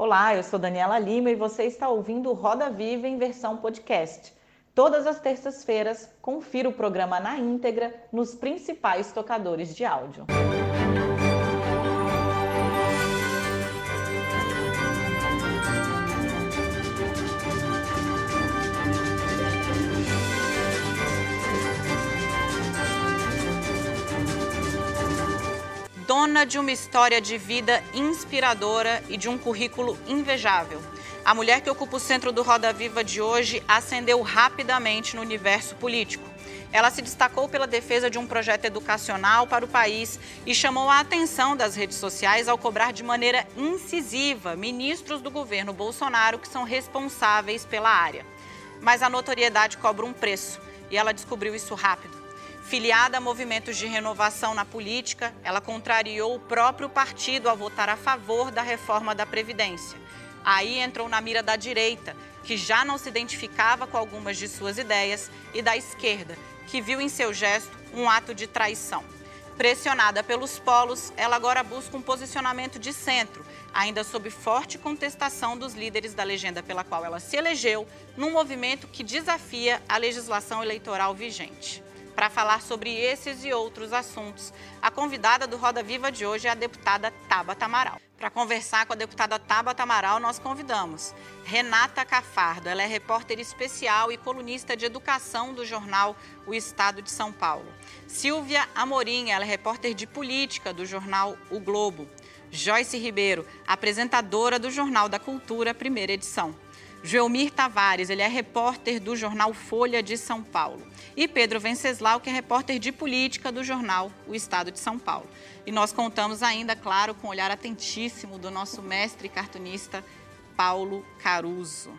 Olá, eu sou Daniela Lima e você está ouvindo Roda Viva em versão podcast. Todas as terças-feiras, confira o programa na íntegra nos principais tocadores de áudio. Dona de uma história de vida inspiradora e de um currículo invejável. A mulher que ocupa o centro do Roda Viva de hoje ascendeu rapidamente no universo político. Ela se destacou pela defesa de um projeto educacional para o país e chamou a atenção das redes sociais ao cobrar de maneira incisiva ministros do governo Bolsonaro que são responsáveis pela área. Mas a notoriedade cobra um preço e ela descobriu isso rápido. Filiada a movimentos de renovação na política, ela contrariou o próprio partido ao votar a favor da reforma da Previdência. Aí entrou na mira da direita, que já não se identificava com algumas de suas ideias, e da esquerda, que viu em seu gesto um ato de traição. Pressionada pelos polos, ela agora busca um posicionamento de centro, ainda sob forte contestação dos líderes da legenda pela qual ela se elegeu, num movimento que desafia a legislação eleitoral vigente. Para falar sobre esses e outros assuntos, a convidada do Roda Viva de hoje é a deputada Tabata Amaral. Para conversar com a deputada Tabata Amaral, nós convidamos Renata Cafardo. Ela é repórter especial e colunista de educação do jornal O Estado de São Paulo. Silvia Amorim, ela é repórter de política do jornal O Globo. Joyce Ribeiro, apresentadora do Jornal da Cultura, primeira edição. Joelmir Tavares, ele é repórter do jornal Folha de São Paulo. E Pedro Venceslau, que é repórter de política do jornal O Estado de São Paulo. E nós contamos ainda, claro, com o olhar atentíssimo do nosso mestre cartunista Paulo Caruso.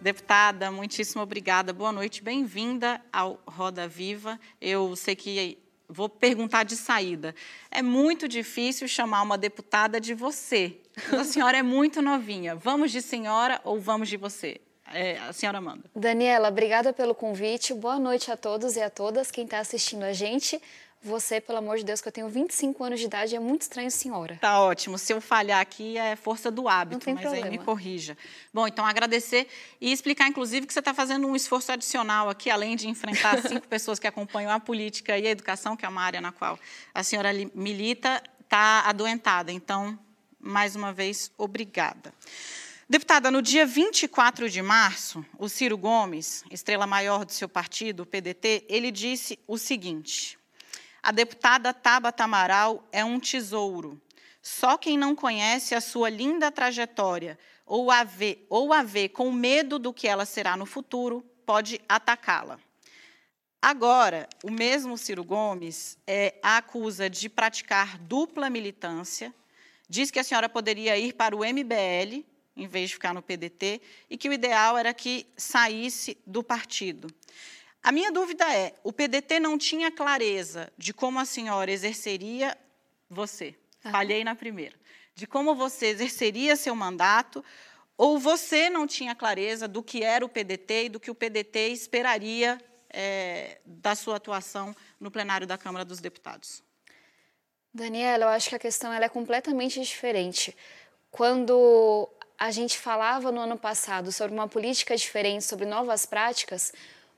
Deputada, muitíssimo obrigada. Boa noite, bem-vinda ao Roda Viva. Eu sei que vou perguntar de saída. É muito difícil chamar uma deputada de você, a senhora é muito novinha. Vamos de senhora ou vamos de você? É, a senhora manda. Daniela, obrigada pelo convite. Boa noite a todos e a todas quem está assistindo a gente. Você, pelo amor de Deus, que eu tenho 25 anos de idade, é muito estranho, senhora. Tá ótimo. Se eu falhar aqui, é força do hábito, mas problema. aí me corrija. Bom, então agradecer e explicar, inclusive, que você está fazendo um esforço adicional aqui, além de enfrentar cinco pessoas que acompanham a política e a educação, que é uma área na qual a senhora milita, está adoentada. Então, mais uma vez, obrigada. Deputada, no dia 24 de março, o Ciro Gomes, estrela maior do seu partido, o PDT, ele disse o seguinte: a deputada Tabata Amaral é um tesouro. Só quem não conhece a sua linda trajetória ou a vê, ou a vê com medo do que ela será no futuro, pode atacá-la. Agora, o mesmo Ciro Gomes é, a acusa de praticar dupla militância Diz que a senhora poderia ir para o MBL, em vez de ficar no PDT, e que o ideal era que saísse do partido. A minha dúvida é: o PDT não tinha clareza de como a senhora exerceria você? Ah. Falhei na primeira. De como você exerceria seu mandato, ou você não tinha clareza do que era o PDT e do que o PDT esperaria é, da sua atuação no plenário da Câmara dos Deputados? Daniela, eu acho que a questão ela é completamente diferente. Quando a gente falava no ano passado sobre uma política diferente, sobre novas práticas,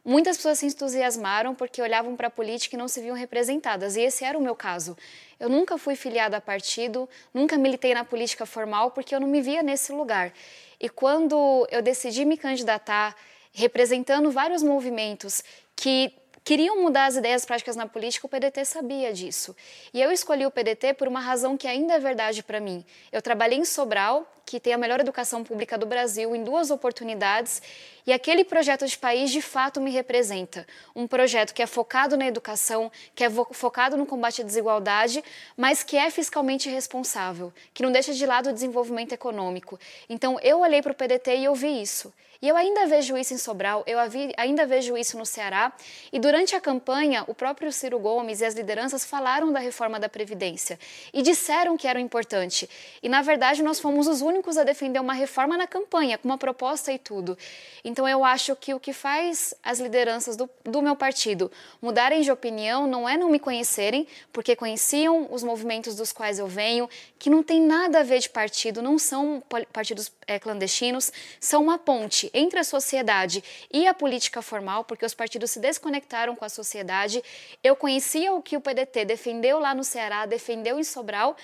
muitas pessoas se entusiasmaram porque olhavam para a política e não se viam representadas. E esse era o meu caso. Eu nunca fui filiada a partido, nunca militei na política formal porque eu não me via nesse lugar. E quando eu decidi me candidatar, representando vários movimentos que queriam mudar as ideias práticas na política, o PDT sabia disso. E eu escolhi o PDT por uma razão que ainda é verdade para mim. Eu trabalhei em Sobral, que tem a melhor educação pública do Brasil, em duas oportunidades, e aquele projeto de país de fato me representa. Um projeto que é focado na educação, que é focado no combate à desigualdade, mas que é fiscalmente responsável, que não deixa de lado o desenvolvimento econômico. Então eu olhei para o PDT e eu vi isso. E eu ainda vejo isso em Sobral, eu ainda vejo isso no Ceará. E durante a campanha, o próprio Ciro Gomes e as lideranças falaram da reforma da Previdência e disseram que era importante. E, na verdade, nós fomos os únicos a defender uma reforma na campanha, com uma proposta e tudo. Então, eu acho que o que faz as lideranças do, do meu partido mudarem de opinião não é não me conhecerem, porque conheciam os movimentos dos quais eu venho, que não tem nada a ver de partido, não são partidos é, clandestinos, são uma ponte entre a sociedade e a política formal, porque os partidos se desconectaram com a sociedade. Eu conhecia o que o PDT defendeu lá no Ceará, defendeu em Sobral,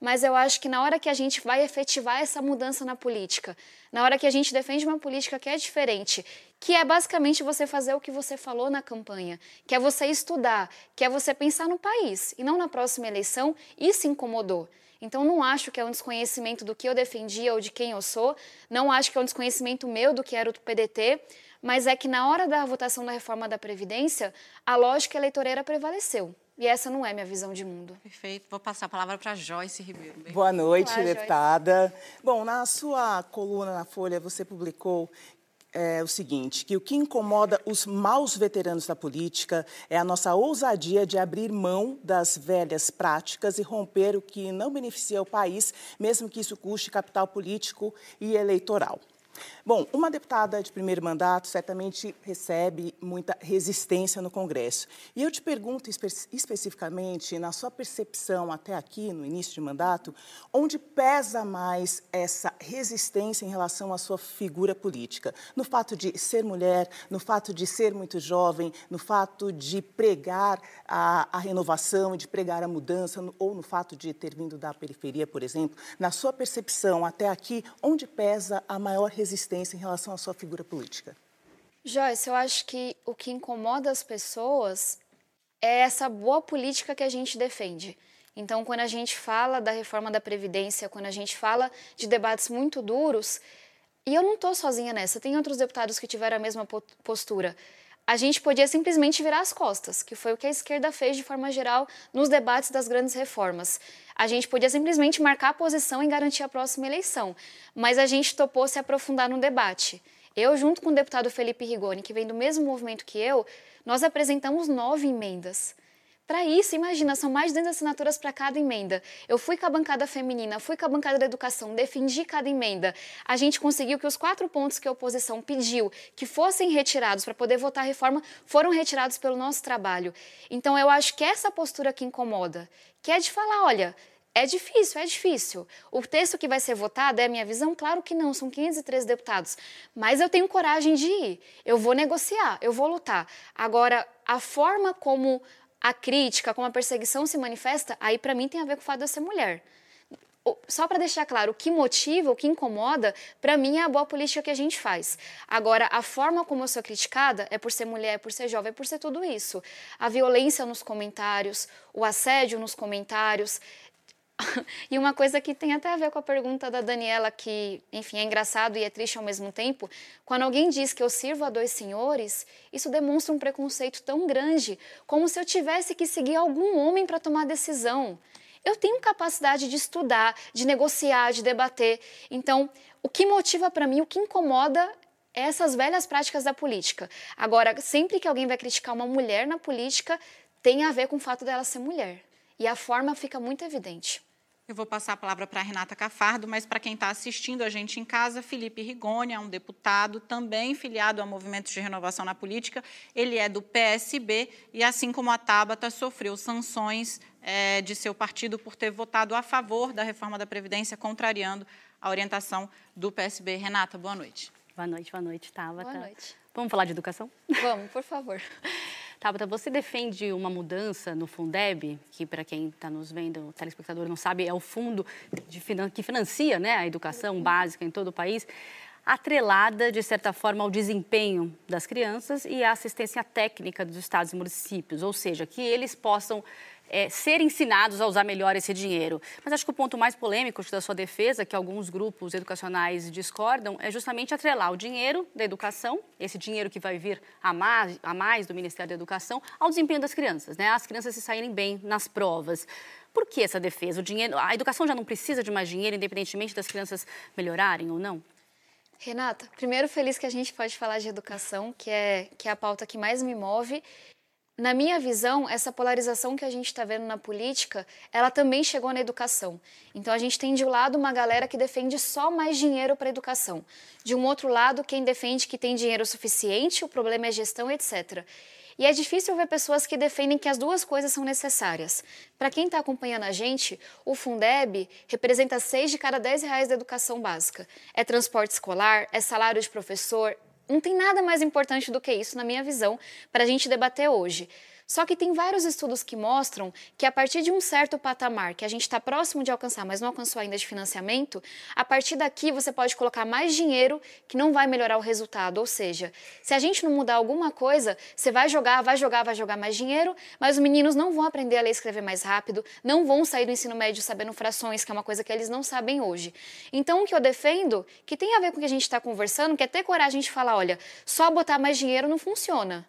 mas eu acho que na hora que a gente vai efetivar essa mudança na política, na hora que a gente defende uma política que é diferente, que é basicamente você fazer o que você falou na campanha, que é você estudar, que é você pensar no país e não na próxima eleição, isso incomodou. Então, não acho que é um desconhecimento do que eu defendia ou de quem eu sou, não acho que é um desconhecimento meu do que era o PDT, mas é que na hora da votação da reforma da Previdência, a lógica eleitoreira prevaleceu. E essa não é minha visão de mundo. Perfeito. Vou passar a palavra para Joyce Ribeiro. Bem. Boa noite, Olá, deputada. Joyce. Bom, na sua coluna na Folha, você publicou é, o seguinte, que o que incomoda os maus veteranos da política é a nossa ousadia de abrir mão das velhas práticas e romper o que não beneficia o país, mesmo que isso custe capital político e eleitoral. Bom, uma deputada de primeiro mandato certamente recebe muita resistência no Congresso. E eu te pergunto espe especificamente, na sua percepção até aqui, no início de mandato, onde pesa mais essa resistência em relação à sua figura política? No fato de ser mulher, no fato de ser muito jovem, no fato de pregar a, a renovação, de pregar a mudança, no, ou no fato de ter vindo da periferia, por exemplo? Na sua percepção até aqui, onde pesa a maior resistência? Resistência em relação à sua figura política? Joyce, eu acho que o que incomoda as pessoas é essa boa política que a gente defende. Então, quando a gente fala da reforma da Previdência, quando a gente fala de debates muito duros, e eu não estou sozinha nessa, tem outros deputados que tiveram a mesma postura. A gente podia simplesmente virar as costas, que foi o que a esquerda fez de forma geral nos debates das grandes reformas a gente podia simplesmente marcar a posição e garantir a próxima eleição, mas a gente topou se aprofundar no debate. Eu, junto com o deputado Felipe Rigoni, que vem do mesmo movimento que eu, nós apresentamos nove emendas. Para isso, imagina, são mais de 200 assinaturas para cada emenda. Eu fui com a bancada feminina, fui com a bancada da educação, defendi cada emenda. A gente conseguiu que os quatro pontos que a oposição pediu que fossem retirados para poder votar a reforma foram retirados pelo nosso trabalho. Então, eu acho que essa postura que incomoda, que é de falar, olha, é difícil, é difícil. O texto que vai ser votado é a minha visão? Claro que não, são 513 deputados. Mas eu tenho coragem de ir. Eu vou negociar, eu vou lutar. Agora, a forma como a crítica, como a perseguição se manifesta, aí para mim tem a ver com o fato de eu ser mulher. Só para deixar claro, o que motiva, o que incomoda, para mim é a boa política que a gente faz. Agora, a forma como eu sou criticada é por ser mulher, é por ser jovem, é por ser tudo isso. A violência nos comentários, o assédio nos comentários, e uma coisa que tem até a ver com a pergunta da Daniela, que, enfim, é engraçado e é triste ao mesmo tempo, quando alguém diz que eu sirvo a dois senhores, isso demonstra um preconceito tão grande, como se eu tivesse que seguir algum homem para tomar decisão. Eu tenho capacidade de estudar, de negociar, de debater. Então, o que motiva para mim, o que incomoda é essas velhas práticas da política. Agora, sempre que alguém vai criticar uma mulher na política, tem a ver com o fato dela ser mulher. E a forma fica muito evidente. Eu vou passar a palavra para a Renata Cafardo, mas para quem está assistindo a gente em casa, Felipe Rigoni é um deputado também filiado a movimentos de renovação na política. Ele é do PSB e, assim como a Tabata, sofreu sanções é, de seu partido por ter votado a favor da reforma da Previdência, contrariando a orientação do PSB. Renata, boa noite. Boa noite, boa noite, Tabata. Boa noite. Vamos falar de educação? Vamos, por favor. Tabata, você defende uma mudança no Fundeb, que para quem está nos vendo, o telespectador não sabe, é o fundo finan que financia né, a educação básica em todo o país, atrelada, de certa forma, ao desempenho das crianças e à assistência técnica dos estados e municípios, ou seja, que eles possam é, ser ensinados a usar melhor esse dinheiro. Mas acho que o ponto mais polêmico da sua defesa, que alguns grupos educacionais discordam, é justamente atrelar o dinheiro da educação, esse dinheiro que vai vir a mais, a mais do Ministério da Educação, ao desempenho das crianças, né? As crianças se saírem bem nas provas. Por que essa defesa? O dinheiro, a educação já não precisa de mais dinheiro, independentemente das crianças melhorarem ou não? Renata, primeiro feliz que a gente pode falar de educação, que é, que é a pauta que mais me move. Na minha visão, essa polarização que a gente está vendo na política, ela também chegou na educação. Então a gente tem de um lado uma galera que defende só mais dinheiro para a educação. De um outro lado, quem defende que tem dinheiro suficiente, o problema é gestão, etc. E é difícil ver pessoas que defendem que as duas coisas são necessárias. Para quem está acompanhando a gente, o Fundeb representa 6 de cada 10 reais da educação básica. É transporte escolar, é salário de professor. Não tem nada mais importante do que isso, na minha visão, para a gente debater hoje. Só que tem vários estudos que mostram que a partir de um certo patamar que a gente está próximo de alcançar, mas não alcançou ainda de financiamento, a partir daqui você pode colocar mais dinheiro que não vai melhorar o resultado. Ou seja, se a gente não mudar alguma coisa, você vai jogar, vai jogar, vai jogar mais dinheiro, mas os meninos não vão aprender a ler e escrever mais rápido, não vão sair do ensino médio sabendo frações, que é uma coisa que eles não sabem hoje. Então, o que eu defendo, que tem a ver com o que a gente está conversando, que é ter coragem de falar, olha, só botar mais dinheiro não funciona.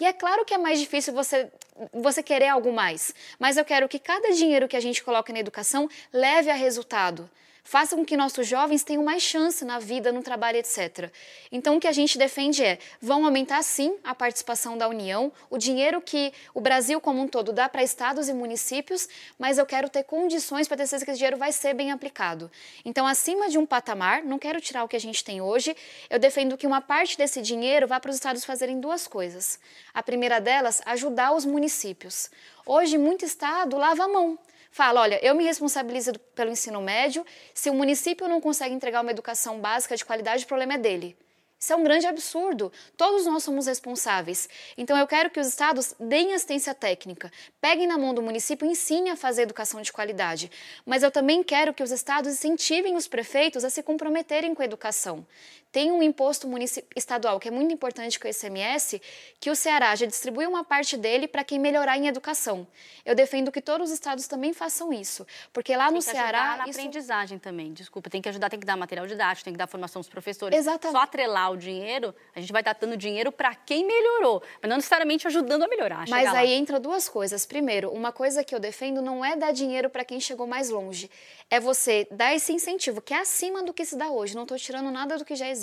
E é claro que é mais difícil você, você querer algo mais, mas eu quero que cada dinheiro que a gente coloque na educação leve a resultado faça com que nossos jovens tenham mais chance na vida, no trabalho, etc. Então, o que a gente defende é: vão aumentar sim a participação da União, o dinheiro que o Brasil como um todo dá para estados e municípios, mas eu quero ter condições para ter certeza que esse dinheiro vai ser bem aplicado. Então, acima de um patamar, não quero tirar o que a gente tem hoje, eu defendo que uma parte desse dinheiro vá para os estados fazerem duas coisas. A primeira delas, ajudar os municípios. Hoje, muito estado lava a mão fala: olha, eu me responsabilizo pelo ensino médio, se o município não consegue entregar uma educação básica de qualidade, o problema é dele. Isso é um grande absurdo. Todos nós somos responsáveis. Então eu quero que os estados deem assistência técnica, peguem na mão do município e ensinem a fazer educação de qualidade. Mas eu também quero que os estados incentivem os prefeitos a se comprometerem com a educação. Tem um imposto estadual que é muito importante com o ICMS, que o Ceará já distribui uma parte dele para quem melhorar em educação. Eu defendo que todos os estados também façam isso, porque lá tem no Ceará na isso... aprendizagem também. Desculpa, tem que ajudar, tem que dar material didático, tem que dar formação aos professores. Exatamente. Só atrelar o dinheiro, a gente vai estar dando dinheiro para quem melhorou, mas não necessariamente ajudando a melhorar. Mas aí entra duas coisas. Primeiro, uma coisa que eu defendo não é dar dinheiro para quem chegou mais longe, é você dar esse incentivo que é acima do que se dá hoje. Não estou tirando nada do que já existe.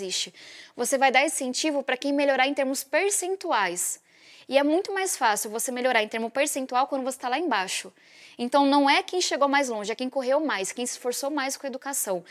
Você vai dar incentivo para quem melhorar em termos percentuais. E é muito mais fácil você melhorar em termo percentual quando você está lá embaixo. Então, não é quem chegou mais longe, é quem correu mais, quem se esforçou mais com a educação.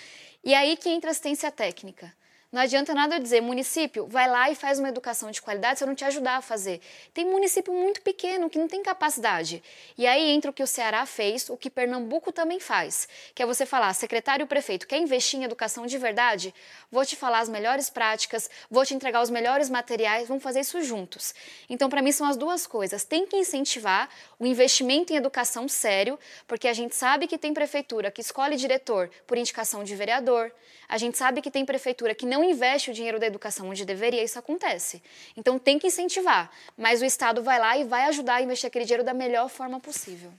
E aí que entra a assistência técnica. Não adianta nada eu dizer, município, vai lá e faz uma educação de qualidade se eu não te ajudar a fazer. Tem município muito pequeno que não tem capacidade. E aí entra o que o Ceará fez, o que Pernambuco também faz, que é você falar, secretário prefeito, quer investir em educação de verdade? Vou te falar as melhores práticas, vou te entregar os melhores materiais, vamos fazer isso juntos. Então, para mim, são as duas coisas. Tem que incentivar o investimento em educação sério, porque a gente sabe que tem prefeitura que escolhe diretor por indicação de vereador, a gente sabe que tem prefeitura que não investe o dinheiro da educação onde deveria, isso acontece. Então tem que incentivar, mas o Estado vai lá e vai ajudar a investir aquele dinheiro da melhor forma possível.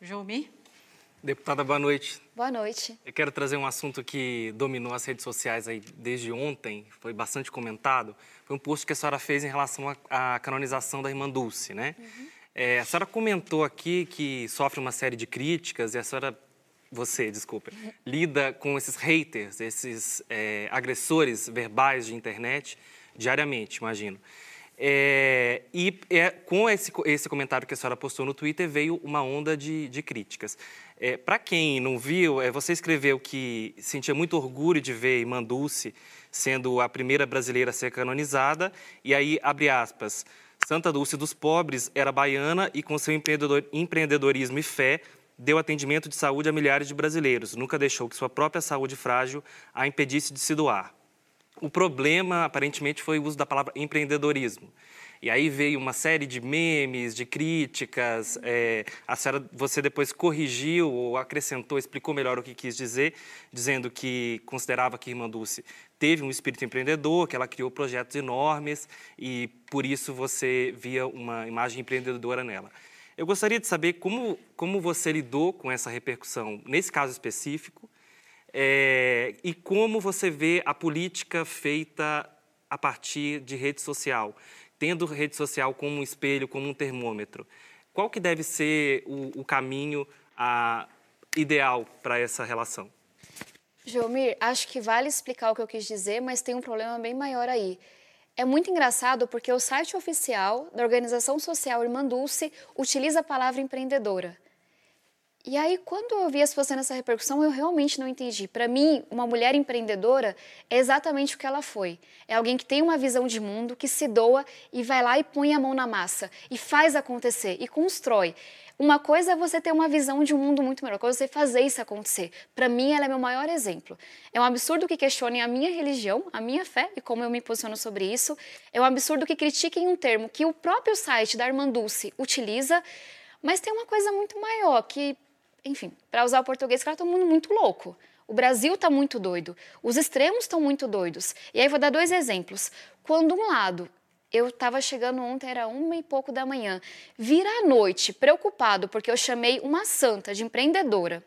Jumi? Deputada, boa noite. Boa noite. Eu quero trazer um assunto que dominou as redes sociais aí desde ontem, foi bastante comentado. Foi um post que a senhora fez em relação à canonização da irmã Dulce, né? Uhum. É, a senhora comentou aqui que sofre uma série de críticas e a senhora você, desculpa, lida com esses haters, esses é, agressores verbais de internet diariamente, imagino. É, e é, com esse, esse comentário que a senhora postou no Twitter veio uma onda de, de críticas. É, Para quem não viu, é, você escreveu que sentia muito orgulho de ver Irmã Dulce sendo a primeira brasileira a ser canonizada, e aí, abre aspas, Santa Dulce dos Pobres era baiana e com seu empreendedor, empreendedorismo e fé deu atendimento de saúde a milhares de brasileiros, nunca deixou que sua própria saúde frágil a impedisse de se doar. O problema, aparentemente, foi o uso da palavra empreendedorismo. E aí veio uma série de memes, de críticas. É, a senhora, você depois corrigiu ou acrescentou, explicou melhor o que quis dizer, dizendo que considerava que Irmã Dulce teve um espírito empreendedor, que ela criou projetos enormes e por isso você via uma imagem empreendedora nela. Eu gostaria de saber como, como você lidou com essa repercussão nesse caso específico é, e como você vê a política feita a partir de rede social, tendo rede social como um espelho, como um termômetro. Qual que deve ser o, o caminho a, ideal para essa relação? Jomir, acho que vale explicar o que eu quis dizer, mas tem um problema bem maior aí. É muito engraçado porque o site oficial da organização social Irmã Dulce utiliza a palavra empreendedora. E aí, quando eu vi as fazendo essa repercussão, eu realmente não entendi. Para mim, uma mulher empreendedora é exatamente o que ela foi. É alguém que tem uma visão de mundo, que se doa e vai lá e põe a mão na massa e faz acontecer e constrói. Uma coisa é você ter uma visão de um mundo muito melhor, coisa é você fazer isso acontecer. Para mim, ela é meu maior exemplo. É um absurdo que questionem a minha religião, a minha fé e como eu me posiciono sobre isso. É um absurdo que critiquem um termo que o próprio site da Irmã Dulce utiliza, mas tem uma coisa muito maior que enfim, para usar o português, cara, todo mundo muito louco. O Brasil está muito doido, os extremos estão muito doidos. E aí vou dar dois exemplos. Quando um lado, eu estava chegando ontem, era uma e pouco da manhã, vira à noite, preocupado, porque eu chamei uma santa de empreendedora.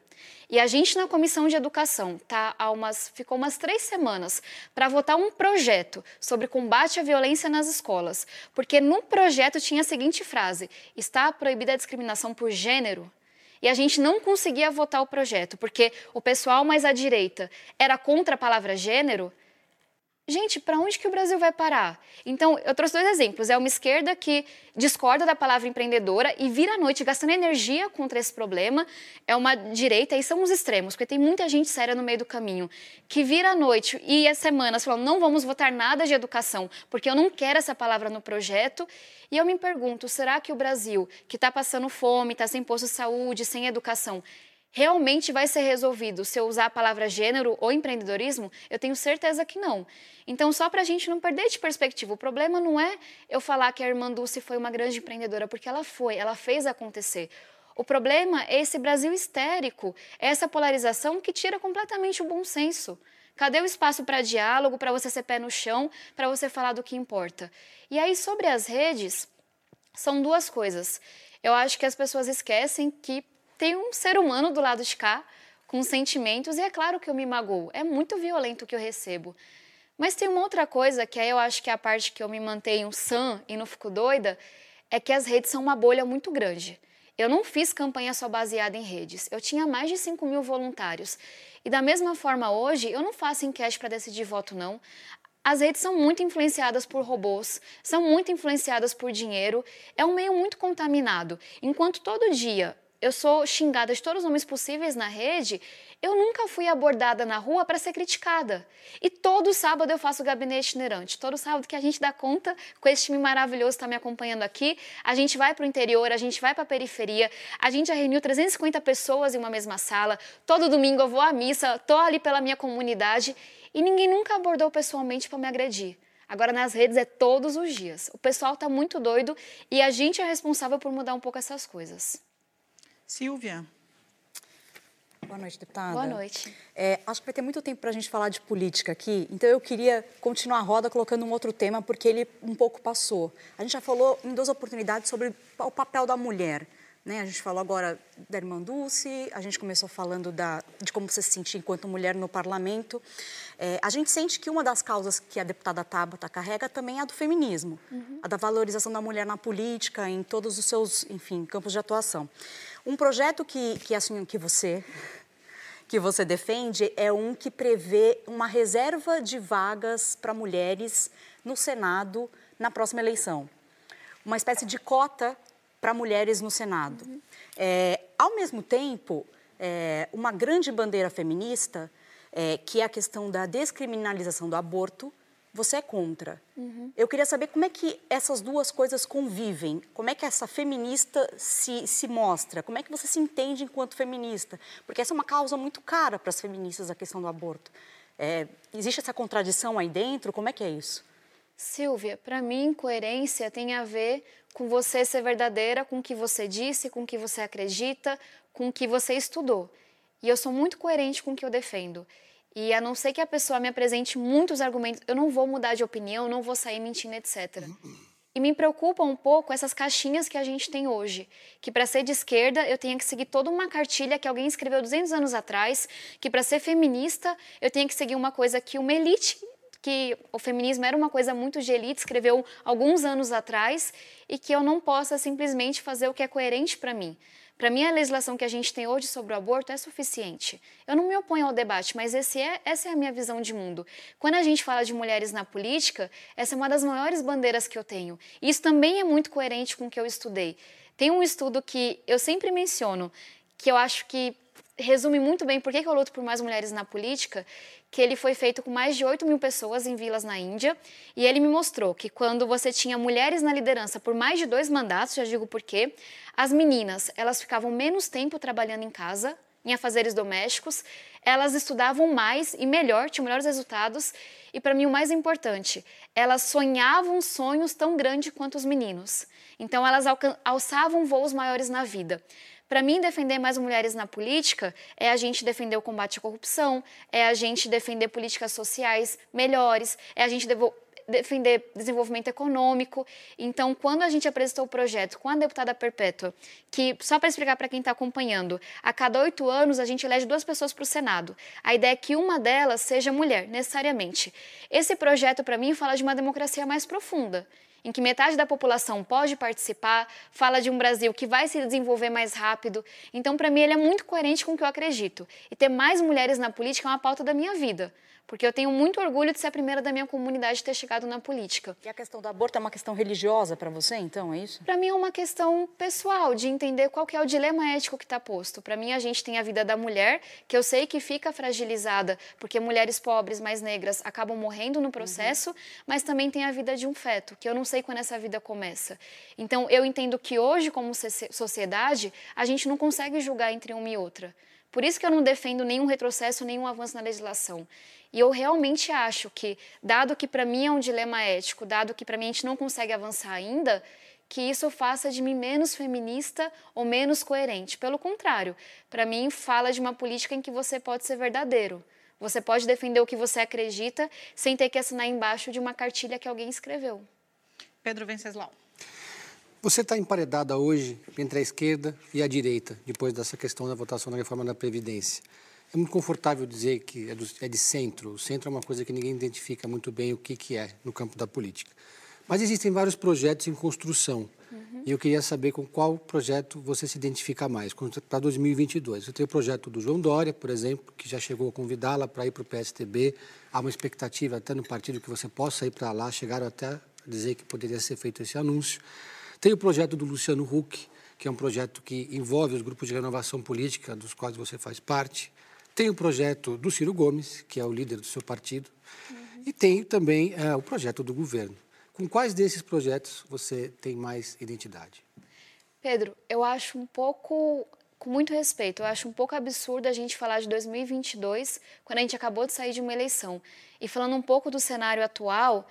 E a gente na comissão de educação tá? Há umas, ficou umas três semanas para votar um projeto sobre combate à violência nas escolas, porque no projeto tinha a seguinte frase: está proibida a discriminação por gênero? E a gente não conseguia votar o projeto, porque o pessoal mais à direita era contra a palavra gênero, Gente, para onde que o Brasil vai parar? Então, eu trouxe dois exemplos. É uma esquerda que discorda da palavra empreendedora e vira à noite gastando energia contra esse problema. É uma direita, e são os extremos, porque tem muita gente séria no meio do caminho, que vira à noite e as semanas falam, não vamos votar nada de educação, porque eu não quero essa palavra no projeto. E eu me pergunto, será que o Brasil, que está passando fome, está sem posto de saúde, sem educação, realmente vai ser resolvido se eu usar a palavra gênero ou empreendedorismo? Eu tenho certeza que não. Então, só para a gente não perder de perspectiva, o problema não é eu falar que a irmã Dulce foi uma grande empreendedora, porque ela foi, ela fez acontecer. O problema é esse Brasil histérico, é essa polarização que tira completamente o bom senso. Cadê o espaço para diálogo, para você ser pé no chão, para você falar do que importa? E aí, sobre as redes, são duas coisas. Eu acho que as pessoas esquecem que tem um ser humano do lado de cá com sentimentos e é claro que eu me magoo. É muito violento o que eu recebo. Mas tem uma outra coisa que aí eu acho que é a parte que eu me mantenho sã e não fico doida, é que as redes são uma bolha muito grande. Eu não fiz campanha só baseada em redes. Eu tinha mais de 5 mil voluntários. E da mesma forma hoje, eu não faço enquete para decidir voto, não. As redes são muito influenciadas por robôs, são muito influenciadas por dinheiro. É um meio muito contaminado. Enquanto todo dia eu sou xingada de todos os nomes possíveis na rede, eu nunca fui abordada na rua para ser criticada. E todo sábado eu faço o gabinete itinerante. Todo sábado que a gente dá conta, com esse time maravilhoso que está me acompanhando aqui, a gente vai para o interior, a gente vai para a periferia, a gente já reuniu 350 pessoas em uma mesma sala. Todo domingo eu vou à missa, estou ali pela minha comunidade e ninguém nunca abordou pessoalmente para me agredir. Agora nas redes é todos os dias. O pessoal está muito doido e a gente é responsável por mudar um pouco essas coisas. Silvia. Boa noite, deputada. Boa noite. É, acho que vai ter muito tempo para a gente falar de política aqui, então eu queria continuar a roda colocando um outro tema, porque ele um pouco passou. A gente já falou em duas oportunidades sobre o papel da mulher. Né? A gente falou agora da irmã Dulce, a gente começou falando da, de como você se sentia enquanto mulher no parlamento. É, a gente sente que uma das causas que a deputada Tabata carrega também é a do feminismo, uhum. a da valorização da mulher na política, em todos os seus, enfim, campos de atuação. Um projeto que, que, assim, que você que você defende é um que prevê uma reserva de vagas para mulheres no Senado na próxima eleição. Uma espécie de cota para mulheres no Senado. Uhum. É, ao mesmo tempo, é, uma grande bandeira feminista, é, que é a questão da descriminalização do aborto, você é contra. Uhum. Eu queria saber como é que essas duas coisas convivem, como é que essa feminista se, se mostra, como é que você se entende enquanto feminista, porque essa é uma causa muito cara para as feministas, a questão do aborto. É, existe essa contradição aí dentro? Como é que é isso? Silvia, para mim, coerência tem a ver com você ser verdadeira com o que você disse, com o que você acredita, com o que você estudou. E eu sou muito coerente com o que eu defendo. E a não ser que a pessoa me apresente muitos argumentos, eu não vou mudar de opinião, não vou sair mentindo, etc. E me preocupa um pouco essas caixinhas que a gente tem hoje, que para ser de esquerda eu tenho que seguir toda uma cartilha que alguém escreveu 200 anos atrás, que para ser feminista eu tenho que seguir uma coisa que uma elite, que o feminismo era uma coisa muito de elite, escreveu alguns anos atrás, e que eu não possa simplesmente fazer o que é coerente para mim. Para mim, a legislação que a gente tem hoje sobre o aborto é suficiente. Eu não me oponho ao debate, mas é, essa é a minha visão de mundo. Quando a gente fala de mulheres na política, essa é uma das maiores bandeiras que eu tenho. E isso também é muito coerente com o que eu estudei. Tem um estudo que eu sempre menciono, que eu acho que resume muito bem por que eu luto por mais mulheres na política, que ele foi feito com mais de 8 mil pessoas em vilas na Índia, e ele me mostrou que quando você tinha mulheres na liderança por mais de dois mandatos, já digo por quê, as meninas elas ficavam menos tempo trabalhando em casa, em afazeres domésticos, elas estudavam mais e melhor, tinham melhores resultados, e para mim o mais importante, elas sonhavam sonhos tão grandes quanto os meninos. Então elas alçavam voos maiores na vida. Para mim, defender mais mulheres na política é a gente defender o combate à corrupção, é a gente defender políticas sociais melhores, é a gente defender desenvolvimento econômico. Então, quando a gente apresentou o projeto com a deputada Perpétua, que, só para explicar para quem está acompanhando, a cada oito anos a gente elege duas pessoas para o Senado. A ideia é que uma delas seja mulher, necessariamente. Esse projeto, para mim, fala de uma democracia mais profunda em que metade da população pode participar, fala de um Brasil que vai se desenvolver mais rápido. Então, para mim, ele é muito coerente com o que eu acredito. E ter mais mulheres na política é uma pauta da minha vida porque eu tenho muito orgulho de ser a primeira da minha comunidade a ter chegado na política. E a questão do aborto é uma questão religiosa para você, então, é isso? Para mim é uma questão pessoal, de entender qual que é o dilema ético que está posto. Para mim, a gente tem a vida da mulher, que eu sei que fica fragilizada, porque mulheres pobres, mais negras, acabam morrendo no processo, uhum. mas também tem a vida de um feto, que eu não sei quando essa vida começa. Então, eu entendo que hoje, como sociedade, a gente não consegue julgar entre uma e outra. Por isso que eu não defendo nenhum retrocesso, nenhum avanço na legislação. E eu realmente acho que, dado que para mim é um dilema ético, dado que para mim a gente não consegue avançar ainda, que isso faça de mim menos feminista ou menos coerente. Pelo contrário, para mim fala de uma política em que você pode ser verdadeiro. Você pode defender o que você acredita sem ter que assinar embaixo de uma cartilha que alguém escreveu. Pedro Venceslau. Você está emparedada hoje entre a esquerda e a direita, depois dessa questão da votação da reforma da Previdência. É muito confortável dizer que é, do, é, de centro. O centro é uma coisa que ninguém identifica muito bem o que, que é no campo da política. Mas existem vários projetos em construção. Uhum. E eu queria saber com qual projeto você se identifica mais para 2022. Você tem o projeto do João Dória, por exemplo, que já chegou a convidá-la para ir para o PSTB. Há uma expectativa até no partido que você possa ir para lá. Chegaram até a dizer que poderia ser feito esse anúncio. Tem o projeto do Luciano Huck, que é um projeto que envolve os grupos de renovação política, dos quais você faz parte. Tem o projeto do Ciro Gomes, que é o líder do seu partido, uhum. e tem também é, o projeto do governo. Com quais desses projetos você tem mais identidade? Pedro, eu acho um pouco, com muito respeito, eu acho um pouco absurdo a gente falar de 2022 quando a gente acabou de sair de uma eleição. E falando um pouco do cenário atual,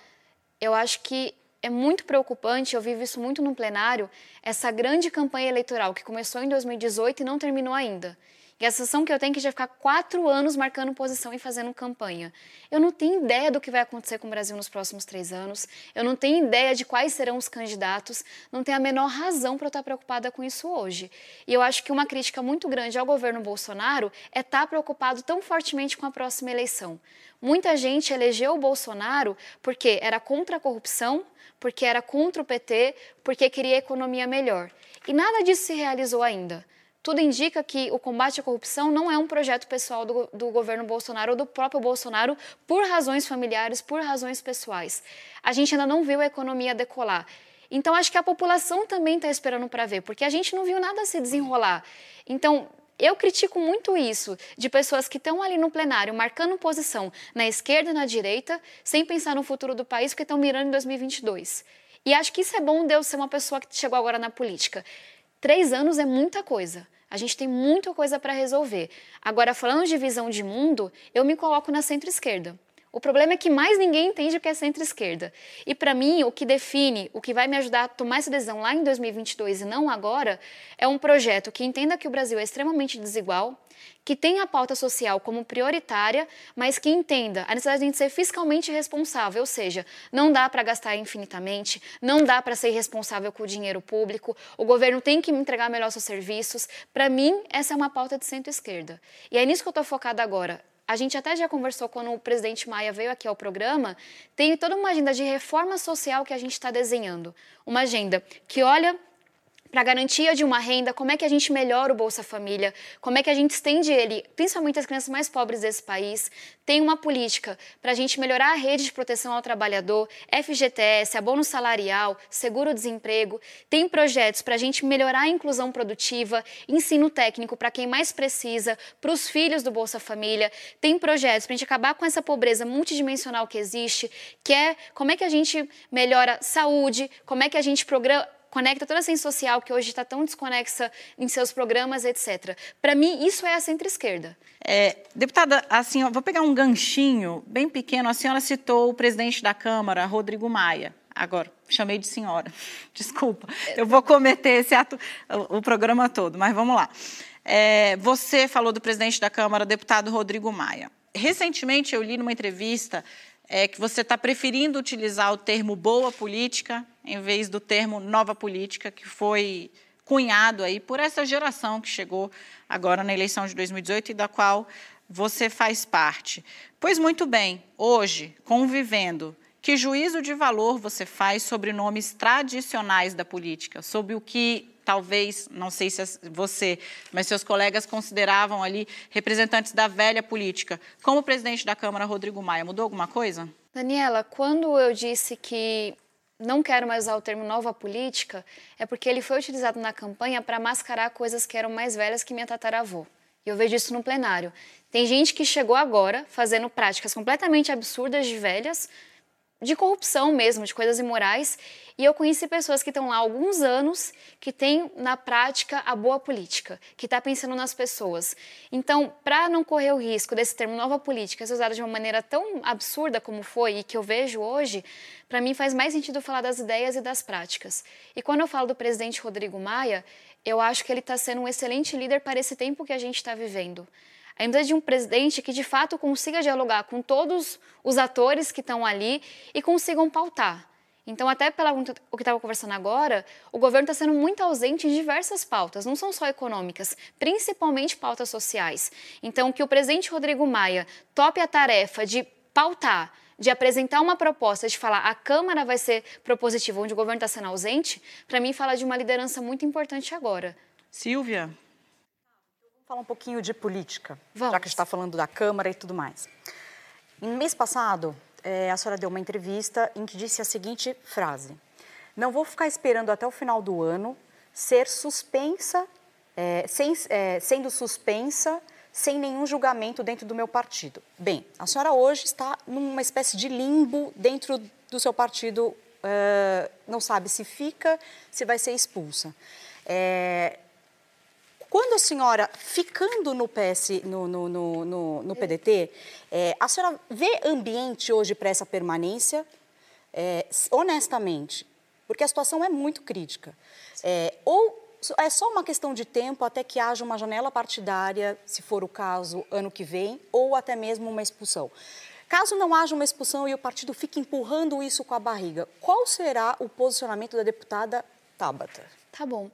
eu acho que é muito preocupante, eu vivo isso muito no plenário, essa grande campanha eleitoral que começou em 2018 e não terminou ainda. E a sensação que eu tenho é que já ficar quatro anos marcando posição e fazendo campanha. Eu não tenho ideia do que vai acontecer com o Brasil nos próximos três anos. Eu não tenho ideia de quais serão os candidatos. Não tenho a menor razão para eu estar preocupada com isso hoje. E eu acho que uma crítica muito grande ao governo Bolsonaro é estar preocupado tão fortemente com a próxima eleição. Muita gente elegeu o Bolsonaro porque era contra a corrupção, porque era contra o PT, porque queria economia melhor. E nada disso se realizou ainda. Tudo indica que o combate à corrupção não é um projeto pessoal do, do, governo Bolsonaro ou do próprio Bolsonaro por razões familiares, por razões pessoais. A gente ainda não viu a economia decolar. Então, acho que a população também está esperando para ver, porque a gente não viu nada se desenrolar. Então, eu critico muito isso, de pessoas que estão ali no plenário marcando posição na esquerda e na direita, sem pensar no futuro do país, porque estão mirando em 2022. E acho que isso é bom Deus ser uma pessoa que chegou agora na política. Três anos é muita coisa. A gente tem muita coisa para resolver. Agora, falando de visão de mundo, eu me coloco na centro-esquerda. O problema é que mais ninguém entende o que é centro-esquerda. E para mim, o que define, o que vai me ajudar a tomar essa decisão lá em 2022 e não agora, é um projeto que entenda que o Brasil é extremamente desigual, que tenha a pauta social como prioritária, mas que entenda a necessidade de a gente ser fiscalmente responsável, ou seja, não dá para gastar infinitamente, não dá para ser responsável com o dinheiro público, o governo tem que entregar melhor seus serviços. Para mim, essa é uma pauta de centro-esquerda. E é nisso que eu estou focada agora a gente até já conversou quando o presidente Maia veio aqui ao programa, tem toda uma agenda de reforma social que a gente está desenhando. Uma agenda que olha para garantia de uma renda, como é que a gente melhora o Bolsa Família, como é que a gente estende ele, principalmente as crianças mais pobres desse país. Tem uma política para a gente melhorar a rede de proteção ao trabalhador, FGTS, abono salarial, seguro-desemprego. Tem projetos para a gente melhorar a inclusão produtiva, ensino técnico para quem mais precisa, para os filhos do Bolsa Família. Tem projetos para a gente acabar com essa pobreza multidimensional que existe, que é como é que a gente melhora saúde, como é que a gente programa conecta toda a ciência social que hoje está tão desconexa em seus programas, etc. Para mim, isso é a centro-esquerda. É, deputada, assim, ó, vou pegar um ganchinho bem pequeno. A senhora citou o presidente da Câmara, Rodrigo Maia. Agora, chamei de senhora. Desculpa, eu vou cometer esse ato o programa todo, mas vamos lá. É, você falou do presidente da Câmara, deputado Rodrigo Maia. Recentemente, eu li numa entrevista é, que você está preferindo utilizar o termo boa política em vez do termo nova política, que foi cunhado aí por essa geração que chegou agora na eleição de 2018 e da qual você faz parte. Pois muito bem, hoje, convivendo, que juízo de valor você faz sobre nomes tradicionais da política, sobre o que talvez, não sei se você, mas seus colegas consideravam ali representantes da velha política, como o presidente da Câmara, Rodrigo Maia. Mudou alguma coisa? Daniela, quando eu disse que não quero mais usar o termo nova política, é porque ele foi utilizado na campanha para mascarar coisas que eram mais velhas que minha tataravô. E eu vejo isso no plenário. Tem gente que chegou agora fazendo práticas completamente absurdas de velhas, de corrupção mesmo, de coisas imorais. E eu conheci pessoas que estão lá há alguns anos, que têm na prática a boa política, que está pensando nas pessoas. Então, para não correr o risco desse termo nova política ser usado de uma maneira tão absurda como foi e que eu vejo hoje, para mim faz mais sentido falar das ideias e das práticas. E quando eu falo do presidente Rodrigo Maia, eu acho que ele está sendo um excelente líder para esse tempo que a gente está vivendo. A gente precisa de um presidente que de fato consiga dialogar com todos os atores que estão ali e consigam pautar. Então, até pela o que estava conversando agora, o governo está sendo muito ausente em diversas pautas, não são só econômicas, principalmente pautas sociais. Então, que o presidente Rodrigo Maia tope a tarefa de pautar, de apresentar uma proposta, de falar a Câmara vai ser propositiva, onde o governo está sendo ausente, para mim fala de uma liderança muito importante agora. Silvia? Falar um pouquinho de política, Vamos. já que a gente está falando da Câmara e tudo mais. No mês passado, é, a senhora deu uma entrevista em que disse a seguinte frase: Não vou ficar esperando até o final do ano ser suspensa, é, sem, é, sendo suspensa sem nenhum julgamento dentro do meu partido. Bem, a senhora hoje está numa espécie de limbo dentro do seu partido, é, não sabe se fica, se vai ser expulsa. É, quando a senhora, ficando no PS, no, no, no, no, no PDT, é, a senhora vê ambiente hoje para essa permanência? É, honestamente, porque a situação é muito crítica. É, ou é só uma questão de tempo até que haja uma janela partidária, se for o caso, ano que vem, ou até mesmo uma expulsão. Caso não haja uma expulsão e o partido fique empurrando isso com a barriga, qual será o posicionamento da deputada Tabata? Tá bom.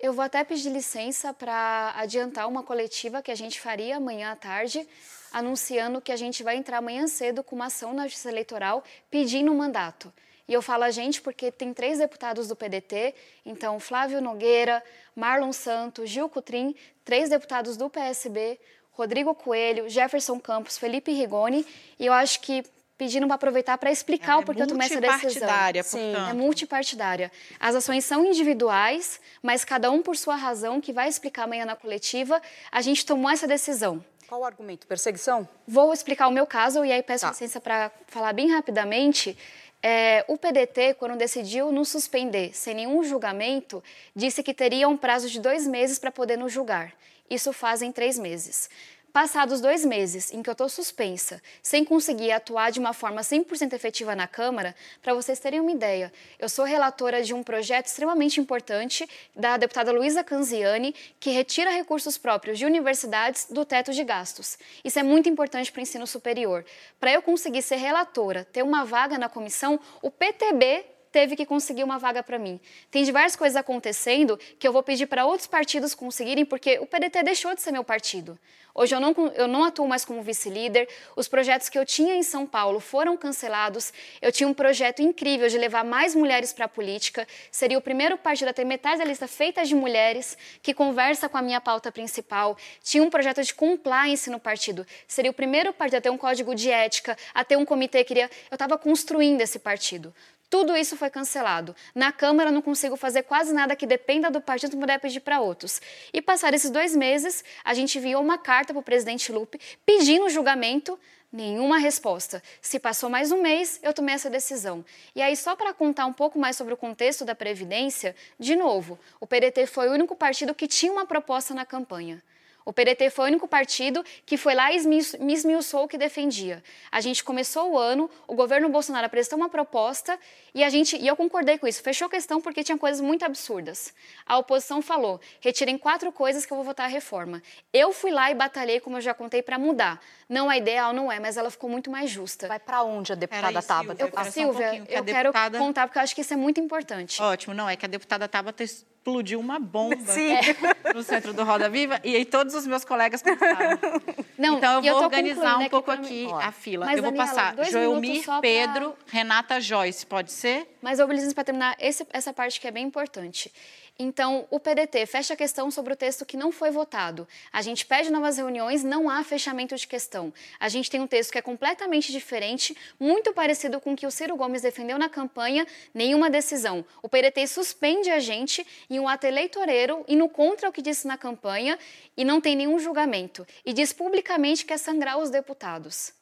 Eu vou até pedir licença para adiantar uma coletiva que a gente faria amanhã à tarde, anunciando que a gente vai entrar amanhã cedo com uma ação na Justiça Eleitoral pedindo um mandato. E eu falo a gente porque tem três deputados do PDT, então Flávio Nogueira, Marlon Santos, Gil Cutrim, três deputados do PSB, Rodrigo Coelho, Jefferson Campos, Felipe Rigoni, e eu acho que pedindo para aproveitar para explicar Ela o porquê é eu tomei essa decisão. multipartidária, Sim, portanto. é multipartidária. As ações são individuais, mas cada um por sua razão, que vai explicar amanhã na coletiva, a gente tomou essa decisão. Qual o argumento? Perseguição? Vou explicar o meu caso e aí peço Tá. licença para falar bem rapidamente. É, o PDT, quando decidiu nos suspender sem nenhum julgamento, disse que teria um prazo de dois meses para poder nos julgar. Isso fazem três meses. Passados dois meses em que eu estou suspensa, sem conseguir atuar de uma forma 100% efetiva na Câmara, para vocês terem uma ideia, eu sou relatora de um projeto extremamente importante da deputada Luísa Canziani, que retira recursos próprios de universidades do teto de gastos. Isso é muito importante para o ensino superior. Para eu conseguir ser relatora, ter uma vaga na comissão, o PTB teve que conseguir uma vaga para mim. Tem diversas coisas acontecendo que eu vou pedir para outros partidos conseguirem, porque o PDT deixou de ser meu partido. Hoje eu não, eu não atuo mais como vice-líder, os projetos que eu tinha em São Paulo foram cancelados. Eu tinha um projeto incrível de levar mais mulheres para a política. Seria o primeiro partido a ter metade da lista feita de mulheres, que conversa com a minha pauta principal. Tinha um projeto de compliance no partido. Seria o primeiro partido a ter um código de ética, a ter um comitê. Queria... Eu estava construindo esse partido. Tudo isso foi cancelado. Na Câmara não consigo fazer quase nada que dependa do partido para puder pedir para outros. E passar esses dois meses, a gente enviou uma carta para o presidente Lupe pedindo julgamento, nenhuma resposta. Se passou mais um mês, eu tomei essa decisão. E aí, só para contar um pouco mais sobre o contexto da Previdência, de novo, o PDT foi o único partido que tinha uma proposta na campanha. O PDT foi o único partido que foi lá e esmiuçou o que defendia. A gente começou o ano, o governo Bolsonaro apresentou uma proposta e a gente, e eu concordei com isso, fechou questão porque tinha coisas muito absurdas. A oposição falou: retirem quatro coisas que eu vou votar a reforma. Eu fui lá e batalhei, como eu já contei, para mudar. Não é ideal, não é, mas ela ficou muito mais justa. Vai para onde a deputada Tabata? Eu, Silvia, um eu quero deputada... contar porque eu acho que isso é muito importante. Ótimo, não é que a deputada Tabata explodiu uma bomba é. no centro do Roda Viva e aí todos os meus colegas pensaram. Não, então eu vou eu organizar um pouco aqui a fila. Mas, eu vou Daniela, passar Joelmir, Pedro, pra... Renata Joyce, pode ser? Mas, Obelisnes, para terminar esse, essa parte que é bem importante. Então, o PDT fecha a questão sobre o texto que não foi votado. A gente pede novas reuniões, não há fechamento de questão. A gente tem um texto que é completamente diferente, muito parecido com o que o Ciro Gomes defendeu na campanha, nenhuma decisão. O PDT suspende a gente em um ato eleitoreiro, indo contra o que disse na campanha, e não tem nenhum julgamento. E diz publicamente que é sangrar os deputados.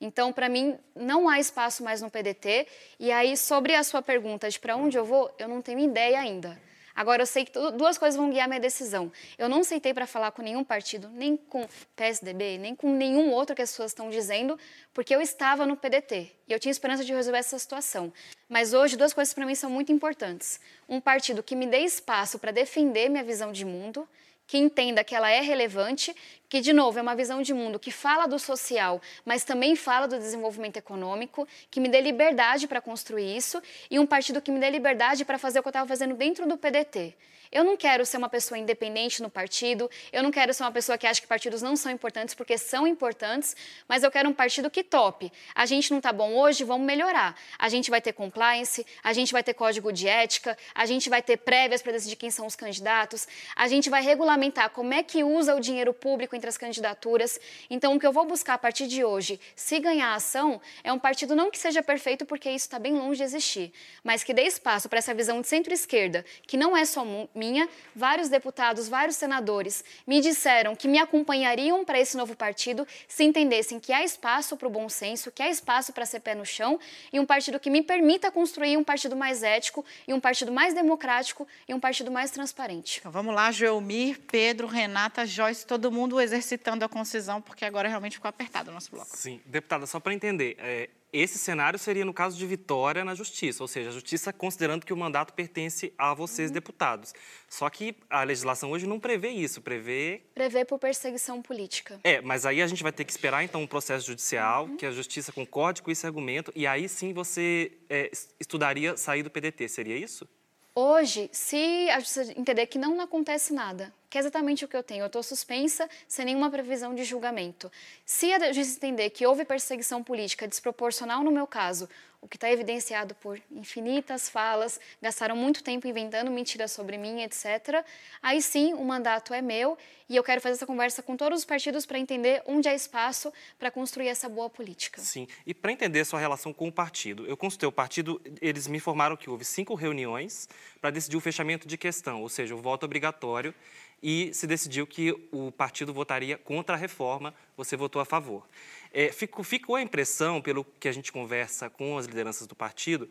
Então, para mim, não há espaço mais no PDT. E aí, sobre a sua pergunta de para onde eu vou, eu não tenho ideia ainda. Agora, eu sei que duas coisas vão guiar minha decisão. Eu não aceitei para falar com nenhum partido, nem com PSDB, nem com nenhum outro que as pessoas estão dizendo, porque eu estava no PDT e eu tinha esperança de resolver essa situação. Mas hoje, duas coisas para mim são muito importantes. Um partido que me dê espaço para defender minha visão de mundo que entenda que ela é relevante, que, de novo, é uma visão de mundo que fala do social, mas também fala do desenvolvimento econômico, que me dê liberdade para construir isso, e um partido que me dê liberdade para fazer o que eu estava fazendo dentro do PDT. Eu não quero ser uma pessoa independente no partido, eu não quero ser uma pessoa que acha que partidos não são importantes, porque são importantes, mas eu quero um partido que tope. A gente não está bom hoje, vamos melhorar. A gente vai ter compliance, a gente vai ter código de ética, a gente vai ter prévias para decidir quem são os candidatos, a gente vai regulamentar como é que usa o dinheiro público entre as candidaturas. Então, o que eu vou buscar a partir de hoje, se ganhar a ação, é um partido não que seja perfeito, porque isso está bem longe de existir, mas que dê espaço para essa visão de centro-esquerda, que não é só minha, vários deputados, vários senadores me disseram que me acompanhariam para esse novo partido se entendessem que há espaço para o bom senso, que há espaço para ser pé no chão e um partido que me permita construir um partido mais ético e um partido mais democrático e um partido mais transparente. Então, vamos lá, Joelmir, Pedro, Renata, Joyce, todo mundo exercitando a concisão, porque agora realmente ficou apertado o nosso bloco. Sim, deputada, só para entender, é, esse cenário seria no caso de vitória na justiça, ou seja, a justiça considerando que o mandato pertence a vocês, uhum. deputados. Só que a legislação hoje não prevê isso, prevê. Prevê por perseguição política. É, mas aí a gente vai ter que esperar então um processo judicial, uhum. que a justiça concorde com esse argumento, e aí sim você é, estudaria sair do PDT, seria isso? Hoje, se a justiça entender que não acontece nada, que é exatamente o que eu tenho. Eu estou suspensa sem nenhuma previsão de julgamento. Se a justiça entender que houve perseguição política desproporcional no meu caso, o que está evidenciado por infinitas falas, gastaram muito tempo inventando mentiras sobre mim, etc. Aí sim, o mandato é meu e eu quero fazer essa conversa com todos os partidos para entender onde há espaço para construir essa boa política. Sim, e para entender sua relação com o partido, eu consultei o partido, eles me informaram que houve cinco reuniões para decidir o fechamento de questão, ou seja, o voto obrigatório e se decidiu que o partido votaria contra a reforma, você votou a favor. É, ficou, ficou a impressão, pelo que a gente conversa com as lideranças do partido,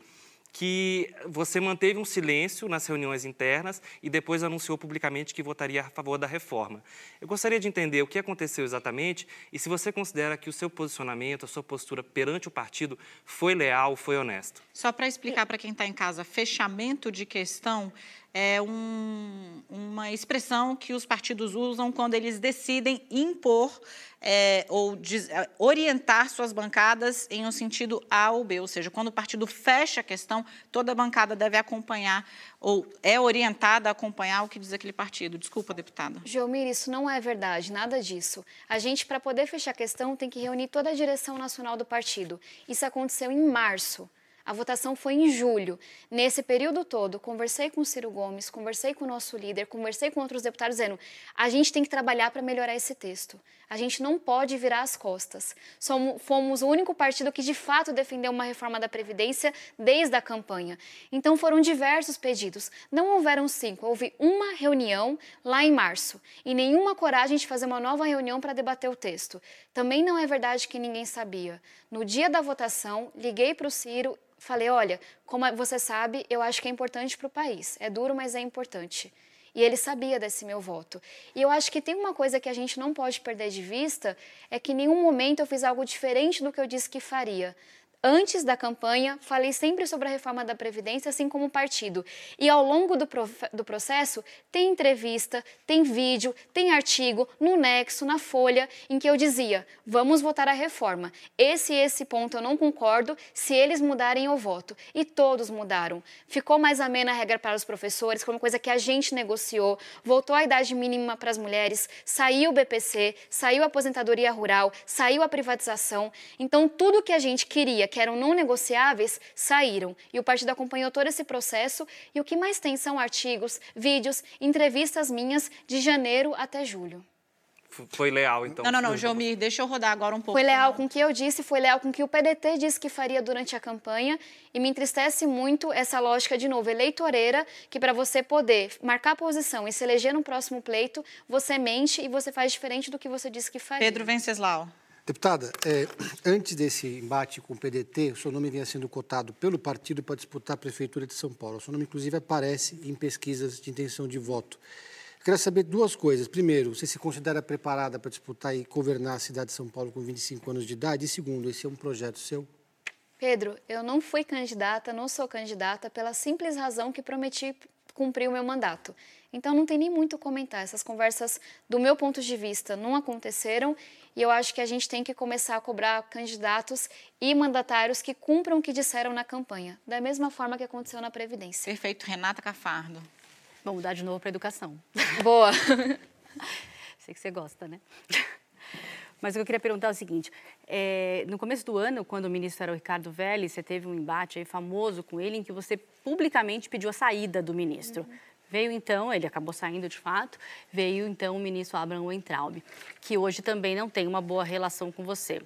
que você manteve um silêncio nas reuniões internas e depois anunciou publicamente que votaria a favor da reforma. Eu gostaria de entender o que aconteceu exatamente e se você considera que o seu posicionamento, a sua postura perante o partido foi leal, foi honesto. Só para explicar para quem está em casa, fechamento de questão é um, uma expressão que os partidos usam quando eles decidem impor é, ou de, é, orientar suas bancadas em um sentido A ou B, ou seja, quando o partido fecha a questão, toda a bancada deve acompanhar ou é orientada a acompanhar o que diz aquele partido. Desculpa, deputada. Jomir, isso não é verdade, nada disso. A gente, para poder fechar a questão, tem que reunir toda a direção nacional do partido. Isso aconteceu em março. A votação foi em julho. Nesse período todo, conversei com o Ciro Gomes, conversei com o nosso líder, conversei com outros deputados, dizendo: a gente tem que trabalhar para melhorar esse texto. A gente não pode virar as costas. Somos, fomos o único partido que de fato defendeu uma reforma da Previdência desde a campanha. Então foram diversos pedidos. Não houveram cinco, houve uma reunião lá em março e nenhuma coragem de fazer uma nova reunião para debater o texto. Também não é verdade que ninguém sabia. No dia da votação, liguei para o Ciro falei: olha, como você sabe, eu acho que é importante para o país. É duro, mas é importante. E ele sabia desse meu voto. E eu acho que tem uma coisa que a gente não pode perder de vista: é que em nenhum momento eu fiz algo diferente do que eu disse que faria. Antes da campanha, falei sempre sobre a reforma da Previdência, assim como o partido. E ao longo do, do processo, tem entrevista, tem vídeo, tem artigo no Nexo, na Folha, em que eu dizia: vamos votar a reforma. Esse e esse ponto eu não concordo, se eles mudarem, eu voto. E todos mudaram. Ficou mais amena a regra para os professores, foi uma coisa que a gente negociou, voltou a idade mínima para as mulheres, saiu o BPC, saiu a aposentadoria rural, saiu a privatização. Então, tudo que a gente queria que eram não negociáveis, saíram. E o partido acompanhou todo esse processo e o que mais tem são artigos, vídeos, entrevistas minhas de janeiro até julho. Foi leal, então. Não, não, não, Jomir, deixa eu rodar agora um pouco. Foi leal com o que eu disse, foi leal com o que o PDT disse que faria durante a campanha e me entristece muito essa lógica, de novo, eleitoreira, que para você poder marcar posição e se eleger no próximo pleito, você mente e você faz diferente do que você disse que faria. Pedro Venceslau. Deputada, é, antes desse embate com o PDT, o seu nome vinha sendo cotado pelo partido para disputar a Prefeitura de São Paulo. O seu nome, inclusive, aparece em pesquisas de intenção de voto. Eu queria saber duas coisas. Primeiro, você se considera preparada para disputar e governar a cidade de São Paulo com 25 anos de idade? E segundo, esse é um projeto seu? Pedro, eu não fui candidata, não sou candidata pela simples razão que prometi cumprir o meu mandato. Então não tem nem muito comentar. Essas conversas, do meu ponto de vista, não aconteceram e eu acho que a gente tem que começar a cobrar candidatos e mandatários que cumpram o que disseram na campanha, da mesma forma que aconteceu na Previdência. Perfeito, Renata Cafardo. Vamos mudar de novo para educação. Boa. Sei que você gosta, né? Mas eu queria perguntar é o seguinte: é, no começo do ano, quando o ministro era o Ricardo Vélez, você teve um embate famoso com ele em que você publicamente pediu a saída do ministro. Uhum. Veio então, ele acabou saindo de fato, veio então o ministro Abraham Weintraub, que hoje também não tem uma boa relação com você.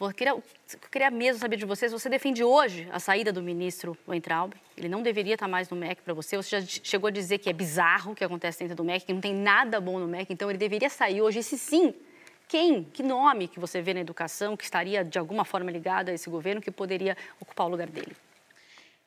Eu queria, eu queria mesmo saber de vocês, você defende hoje a saída do ministro Weintraub? Ele não deveria estar mais no MEC para você? Você já chegou a dizer que é bizarro o que acontece dentro do MEC, que não tem nada bom no MEC, então ele deveria sair hoje. E se sim, quem, que nome que você vê na educação que estaria de alguma forma ligado a esse governo que poderia ocupar o lugar dele?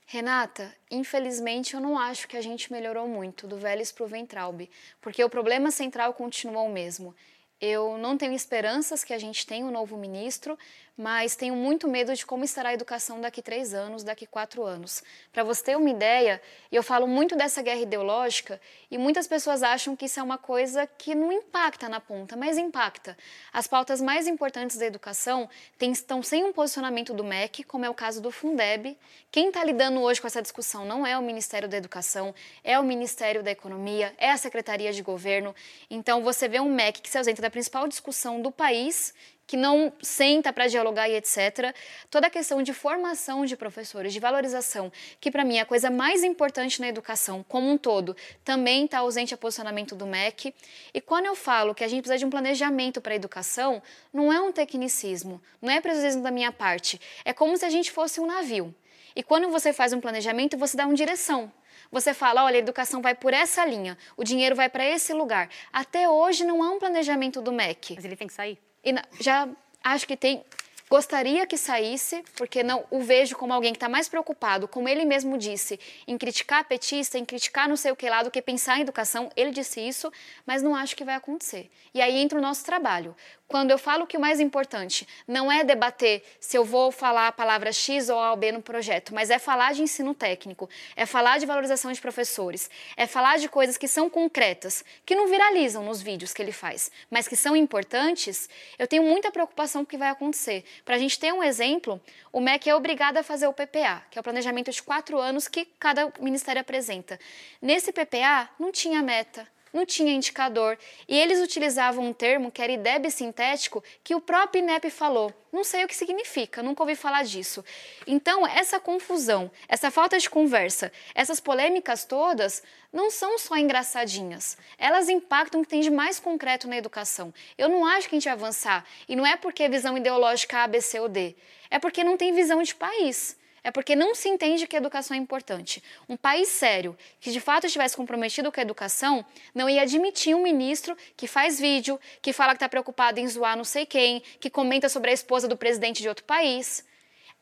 Renata, infelizmente eu não acho que a gente melhorou muito do Vélez para o Ventralbe, porque o problema central continua o mesmo. Eu não tenho esperanças que a gente tenha um novo ministro, mas tenho muito medo de como estará a educação daqui três anos, daqui quatro anos. Para você ter uma ideia, eu falo muito dessa guerra ideológica e muitas pessoas acham que isso é uma coisa que não impacta na ponta, mas impacta. As pautas mais importantes da educação estão sem um posicionamento do MEC, como é o caso do Fundeb. Quem está lidando hoje com essa discussão não é o Ministério da Educação, é o Ministério da Economia, é a Secretaria de Governo. Então você vê um MEC que se ausenta da principal discussão do país que não senta para dialogar e etc. Toda a questão de formação de professores, de valorização, que para mim é a coisa mais importante na educação como um todo, também está ausente a posicionamento do MEC. E quando eu falo que a gente precisa de um planejamento para a educação, não é um tecnicismo, não é preciosismo da minha parte. É como se a gente fosse um navio. E quando você faz um planejamento, você dá uma direção. Você fala, olha, a educação vai por essa linha, o dinheiro vai para esse lugar. Até hoje não há um planejamento do MEC. Mas ele tem que sair? E já acho que tem. Gostaria que saísse, porque não o vejo como alguém que está mais preocupado, como ele mesmo disse, em criticar a petista, em criticar não sei o que lá, do que pensar em educação. Ele disse isso, mas não acho que vai acontecer. E aí entra o nosso trabalho. Quando eu falo que o mais importante não é debater se eu vou falar a palavra X ou A ou B no projeto, mas é falar de ensino técnico, é falar de valorização de professores, é falar de coisas que são concretas, que não viralizam nos vídeos que ele faz, mas que são importantes, eu tenho muita preocupação com o que vai acontecer. Para a gente ter um exemplo, o MEC é obrigado a fazer o PPA, que é o planejamento de quatro anos que cada ministério apresenta. Nesse PPA, não tinha meta não tinha indicador. E eles utilizavam um termo que era IDEB sintético, que o próprio INEP falou. Não sei o que significa, nunca ouvi falar disso. Então, essa confusão, essa falta de conversa, essas polêmicas todas não são só engraçadinhas. Elas impactam o que tem de mais concreto na educação. Eu não acho que a gente vai avançar. E não é porque é visão ideológica A, B, C ou D. É porque não tem visão de país. É porque não se entende que a educação é importante. Um país sério, que de fato estivesse comprometido com a educação, não ia admitir um ministro que faz vídeo, que fala que está preocupado em zoar não sei quem, que comenta sobre a esposa do presidente de outro país.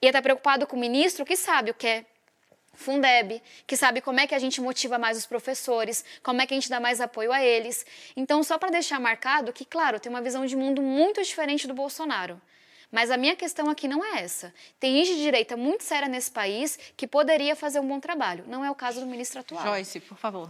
Ia estar tá preocupado com o ministro que sabe o que é Fundeb, que sabe como é que a gente motiva mais os professores, como é que a gente dá mais apoio a eles. Então, só para deixar marcado que, claro, tem uma visão de mundo muito diferente do Bolsonaro. Mas a minha questão aqui não é essa. Tem gente de direita muito séria nesse país que poderia fazer um bom trabalho. Não é o caso do ministro atual. Joyce, por favor.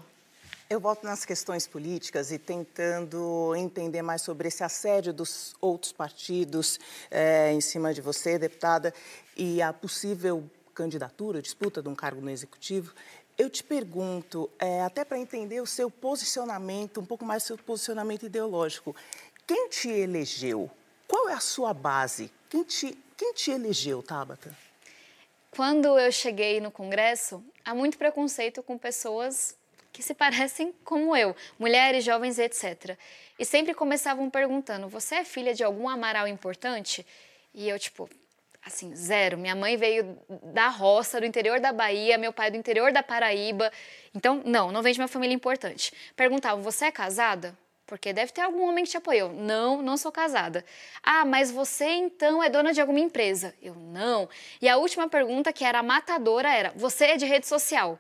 Eu volto nas questões políticas e tentando entender mais sobre esse assédio dos outros partidos é, em cima de você, deputada, e a possível candidatura, disputa de um cargo no executivo. Eu te pergunto, é, até para entender o seu posicionamento, um pouco mais seu posicionamento ideológico, quem te elegeu? Qual é a sua base? Quem te, quem te elegeu, Tabata? Quando eu cheguei no Congresso, há muito preconceito com pessoas que se parecem como eu, mulheres, jovens, etc. E sempre começavam perguntando: Você é filha de algum Amaral importante? E eu, tipo, assim, zero. Minha mãe veio da roça, do interior da Bahia, meu pai do interior da Paraíba. Então, não, não vem de uma família importante. Perguntavam: Você é casada? Porque deve ter algum homem que te apoiou. Não, não sou casada. Ah, mas você então é dona de alguma empresa? Eu não. E a última pergunta, que era matadora, era: você é de rede social?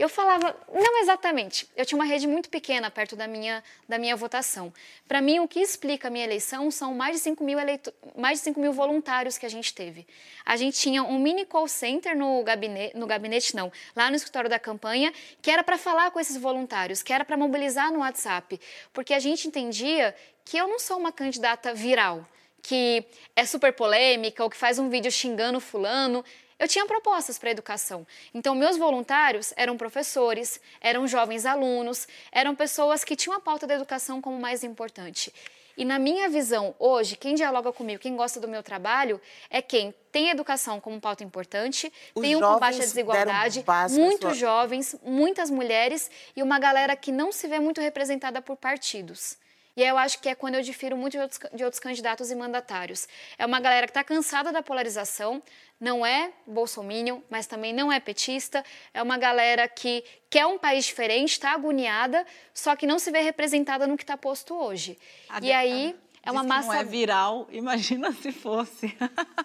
Eu falava, não exatamente. Eu tinha uma rede muito pequena perto da minha, da minha votação. Para mim, o que explica a minha eleição são mais de 5 mil, eleito... mais de 5 mil voluntários que a gente teve. A gente tinha um mini call center no gabinete, no gabinete não, lá no escritório da campanha, que era para falar com esses voluntários, que era para mobilizar no WhatsApp, porque a gente entendia que eu não sou uma candidata viral, que é super polêmica ou que faz um vídeo xingando fulano eu tinha propostas para a educação. Então, meus voluntários eram professores, eram jovens alunos, eram pessoas que tinham a pauta da educação como mais importante. E na minha visão, hoje, quem dialoga comigo, quem gosta do meu trabalho, é quem tem educação como pauta importante, Os tem um combate à desigualdade, muitos jovens, muitas mulheres e uma galera que não se vê muito representada por partidos. E eu acho que é quando eu difiro muito de outros, de outros candidatos e mandatários. É uma galera que está cansada da polarização, não é bolsominion, mas também não é petista. É uma galera que quer um país diferente, está agoniada, só que não se vê representada no que está posto hoje. A e aí... É uma massa. não é viral, imagina se fosse.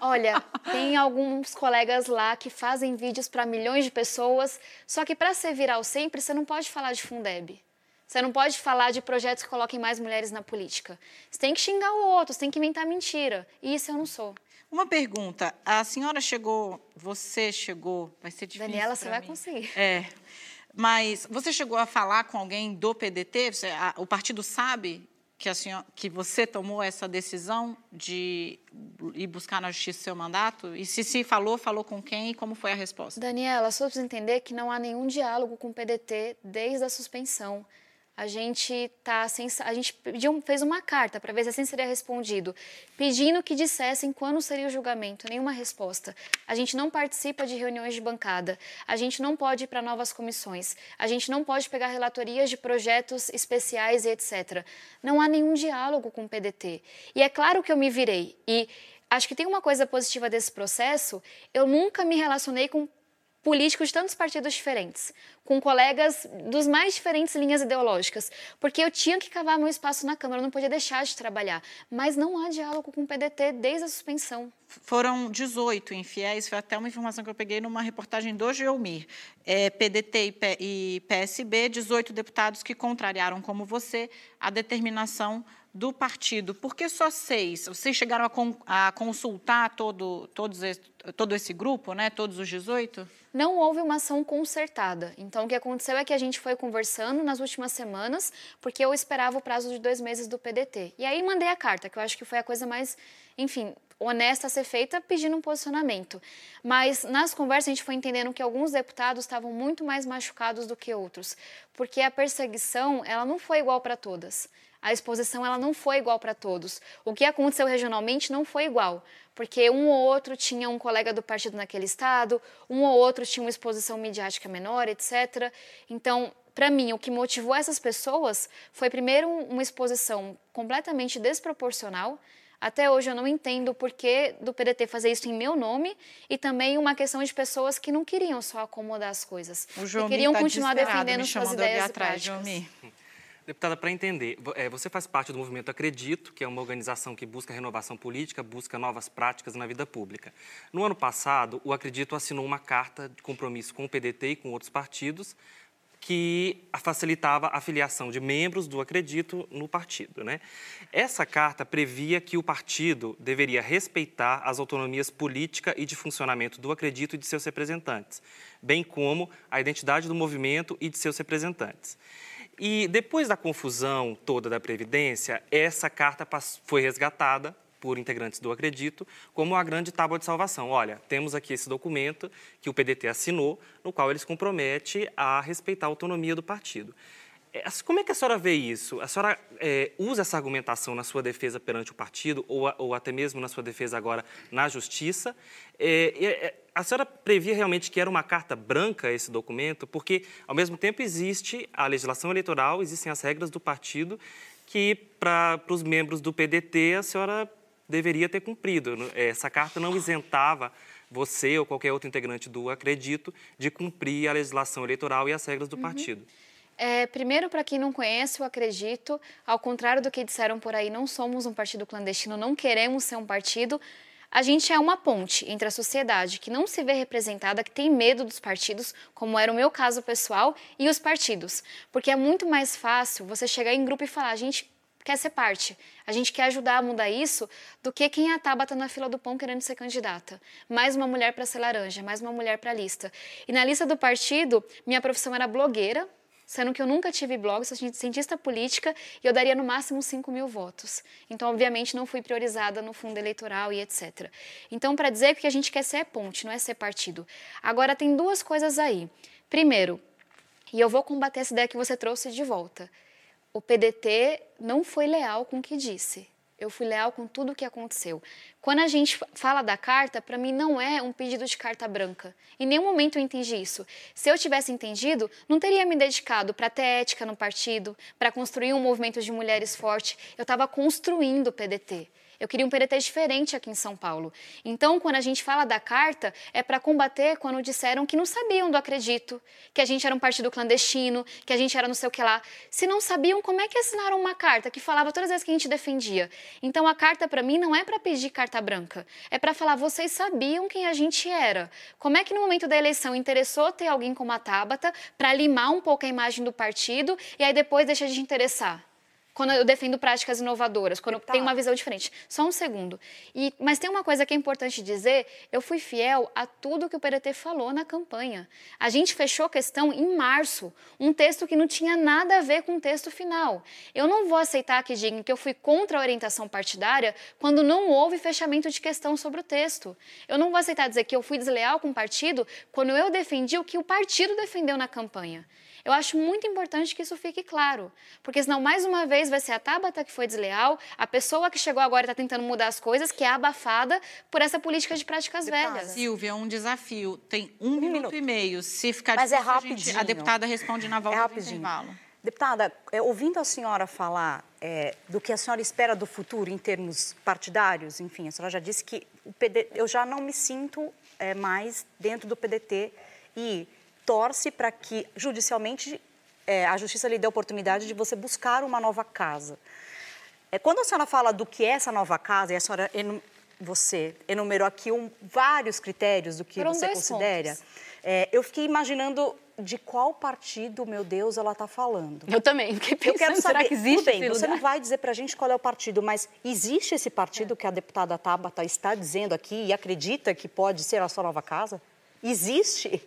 Olha, tem alguns colegas lá que fazem vídeos para milhões de pessoas, só que para ser viral sempre, você não pode falar de Fundeb. Você não pode falar de projetos que coloquem mais mulheres na política. Você tem que xingar o outro, você tem que inventar mentira. E isso eu não sou. Uma pergunta. A senhora chegou, você chegou, vai ser difícil. Daniela, você vai conseguir. É. Mas você chegou a falar com alguém do PDT? Você, a, o partido sabe que, a senhora, que você tomou essa decisão de ir buscar na justiça seu mandato? E se se falou, falou com quem e como foi a resposta? Daniela, só precisa entender que não há nenhum diálogo com o PDT desde a suspensão a gente tá sem, a gente pediu, fez uma carta para ver se assim seria respondido, pedindo que dissessem quando seria o julgamento, nenhuma resposta. A gente não participa de reuniões de bancada, a gente não pode ir para novas comissões, a gente não pode pegar relatorias de projetos especiais e etc. Não há nenhum diálogo com o PDT. E é claro que eu me virei e acho que tem uma coisa positiva desse processo, eu nunca me relacionei com políticos de tantos partidos diferentes, com colegas dos mais diferentes linhas ideológicas, porque eu tinha que cavar meu espaço na Câmara, eu não podia deixar de trabalhar. Mas não há diálogo com o PDT desde a suspensão. Foram 18 infiéis, foi até uma informação que eu peguei numa reportagem do Geomir. É, PDT e PSB, 18 deputados que contrariaram, como você, a determinação do partido, por que só seis? Vocês chegaram a, con a consultar todo, todos esse, todo esse grupo, né? todos os 18? Não houve uma ação concertada. Então, o que aconteceu é que a gente foi conversando nas últimas semanas, porque eu esperava o prazo de dois meses do PDT. E aí mandei a carta, que eu acho que foi a coisa mais, enfim, honesta a ser feita, pedindo um posicionamento. Mas nas conversas a gente foi entendendo que alguns deputados estavam muito mais machucados do que outros, porque a perseguição ela não foi igual para todas a exposição ela não foi igual para todos. O que aconteceu regionalmente não foi igual, porque um ou outro tinha um colega do partido naquele estado, um ou outro tinha uma exposição midiática menor, etc. Então, para mim, o que motivou essas pessoas foi primeiro uma exposição completamente desproporcional. Até hoje eu não entendo o porquê do PDT fazer isso em meu nome e também uma questão de pessoas que não queriam só acomodar as coisas, o João que queriam tá continuar defendendo suas ideias atrás, e práticas. Deputada, para entender, é, você faz parte do movimento Acredito, que é uma organização que busca renovação política, busca novas práticas na vida pública. No ano passado, o Acredito assinou uma carta de compromisso com o PDT e com outros partidos que facilitava a filiação de membros do Acredito no partido. Né? Essa carta previa que o partido deveria respeitar as autonomias política e de funcionamento do Acredito e de seus representantes, bem como a identidade do movimento e de seus representantes. E depois da confusão toda da Previdência, essa carta foi resgatada por integrantes do Acredito como a grande tábua de salvação. Olha, temos aqui esse documento que o PDT assinou, no qual ele se compromete a respeitar a autonomia do partido. É, como é que a senhora vê isso? A senhora é, usa essa argumentação na sua defesa perante o partido ou, ou até mesmo na sua defesa agora na justiça? É, é, a senhora previa realmente que era uma carta branca esse documento, porque, ao mesmo tempo, existe a legislação eleitoral, existem as regras do partido que, para os membros do PDT, a senhora deveria ter cumprido. Essa carta não isentava você ou qualquer outro integrante do Acredito de cumprir a legislação eleitoral e as regras do uhum. partido. É, primeiro, para quem não conhece, eu acredito, ao contrário do que disseram por aí, não somos um partido clandestino, não queremos ser um partido, a gente é uma ponte entre a sociedade que não se vê representada, que tem medo dos partidos, como era o meu caso pessoal, e os partidos. Porque é muito mais fácil você chegar em grupo e falar: a gente quer ser parte, a gente quer ajudar a mudar isso, do que quem a Tabata na fila do pão querendo ser candidata. Mais uma mulher para ser laranja, mais uma mulher para a lista. E na lista do partido, minha profissão era blogueira, sendo que eu nunca tive blog, sou cientista política e eu daria no máximo 5 mil votos. Então, obviamente, não fui priorizada no fundo eleitoral e etc. Então, para dizer que a gente quer ser é ponte, não é ser partido. Agora, tem duas coisas aí. Primeiro, e eu vou combater essa ideia que você trouxe de volta, o PDT não foi leal com o que disse. Eu fui leal com tudo o que aconteceu. Quando a gente fala da carta, para mim não é um pedido de carta branca. Em nenhum momento eu entendi isso. Se eu tivesse entendido, não teria me dedicado para ter ética no partido, para construir um movimento de mulheres forte. Eu estava construindo o PDT. Eu queria um PDT diferente aqui em São Paulo. Então, quando a gente fala da carta, é para combater quando disseram que não sabiam do acredito, que a gente era um partido clandestino, que a gente era não sei o que lá. Se não sabiam, como é que assinaram uma carta que falava todas as vezes que a gente defendia? Então, a carta para mim não é para pedir carta branca, é para falar vocês sabiam quem a gente era. Como é que no momento da eleição interessou ter alguém como a Tabata para limar um pouco a imagem do partido e aí depois deixa de interessar? Quando eu defendo práticas inovadoras, quando tá. eu tenho uma visão diferente. Só um segundo. E, mas tem uma coisa que é importante dizer: eu fui fiel a tudo que o PDT falou na campanha. A gente fechou questão em março, um texto que não tinha nada a ver com o texto final. Eu não vou aceitar que digam que eu fui contra a orientação partidária quando não houve fechamento de questão sobre o texto. Eu não vou aceitar dizer que eu fui desleal com o partido quando eu defendi o que o partido defendeu na campanha. Eu acho muito importante que isso fique claro, porque senão, mais uma vez, vai ser a Tabata que foi desleal, a pessoa que chegou agora está tentando mudar as coisas, que é abafada por essa política de práticas velhas. Silvia, um desafio. Tem um, um minuto, minuto, e meio. Se ficar Mas é difícil, é rapidinho. A, gente, a deputada responde na volta é do intervalo. Deputada, é, ouvindo a senhora falar é, do que a senhora espera do futuro em termos partidários, enfim, a senhora já disse que o PD, eu já não me sinto é, mais dentro do PDT e torce para que, judicialmente, é, a justiça lhe dê a oportunidade de você buscar uma nova casa. É, quando a senhora fala do que é essa nova casa, e a senhora você enumerou aqui um, vários critérios do que Foram você considera. É, eu fiquei imaginando de qual partido, meu Deus, ela está falando. Eu também fiquei Eu pensando, quero saber, será que existe tudo bem, você lugar? não vai dizer para a gente qual é o partido, mas existe esse partido que a deputada Tabata está dizendo aqui e acredita que pode ser a sua nova casa? Existe?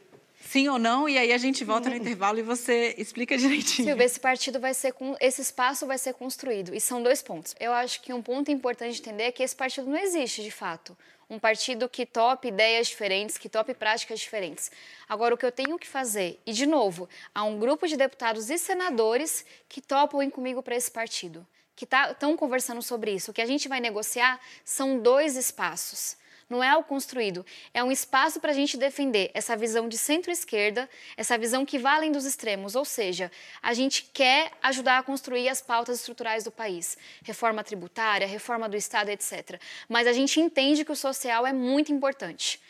Sim ou não? E aí a gente volta no intervalo e você explica direitinho. Silvia, esse partido vai ser, com- esse espaço vai ser construído. E são dois pontos. Eu acho que um ponto importante de entender é que esse partido não existe de fato. Um partido que tope ideias diferentes, que tope práticas diferentes. Agora, o que eu tenho que fazer, e de novo, há um grupo de deputados e senadores que topam comigo para esse partido, que estão conversando sobre isso. O que a gente vai negociar são dois espaços não é algo construído, é um espaço para a gente defender essa visão de centro-esquerda, essa visão que vai além dos extremos, ou seja, a gente quer ajudar a construir as pautas estruturais do país, reforma tributária, reforma do Estado, etc. Mas a gente entende que o social é muito importante.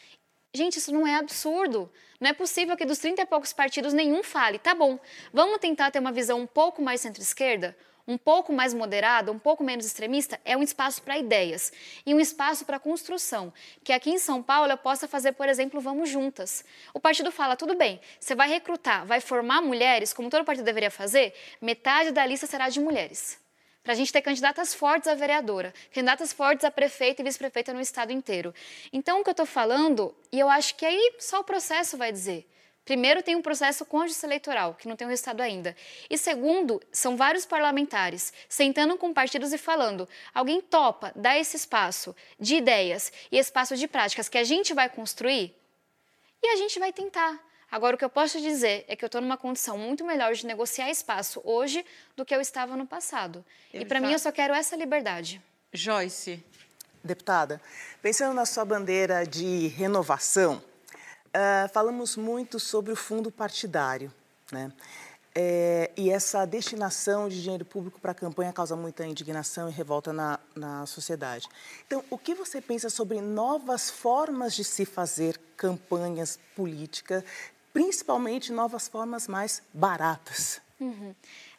Gente, isso não é absurdo. Não é possível que dos 30 e poucos partidos nenhum fale. Tá bom, vamos tentar ter uma visão um pouco mais centro-esquerda? Um pouco mais moderada, um pouco menos extremista? É um espaço para ideias e um espaço para construção. Que aqui em São Paulo eu possa fazer, por exemplo, Vamos Juntas. O partido fala: tudo bem, você vai recrutar, vai formar mulheres, como todo partido deveria fazer, metade da lista será de mulheres para a gente ter candidatas fortes a vereadora, candidatas fortes a prefeita e vice-prefeita no estado inteiro. Então, o que eu estou falando, e eu acho que aí só o processo vai dizer. Primeiro, tem um processo com a justiça eleitoral, que não tem o resultado ainda. E segundo, são vários parlamentares sentando com partidos e falando: alguém topa dar esse espaço de ideias e espaço de práticas que a gente vai construir? E a gente vai tentar. Agora, o que eu posso dizer é que eu estou numa condição muito melhor de negociar espaço hoje do que eu estava no passado. Eu e para já- mim, eu só quero essa liberdade. Joyce, Deputada, pensando na sua bandeira de renovação, ah, falamos muito sobre o fundo partidário, né? É, e essa destinação de dinheiro público para a campanha causa muita indignação e revolta na, na sociedade. Então, o que você pensa sobre novas formas de se fazer campanhas políticas, principalmente novas formas mais baratas?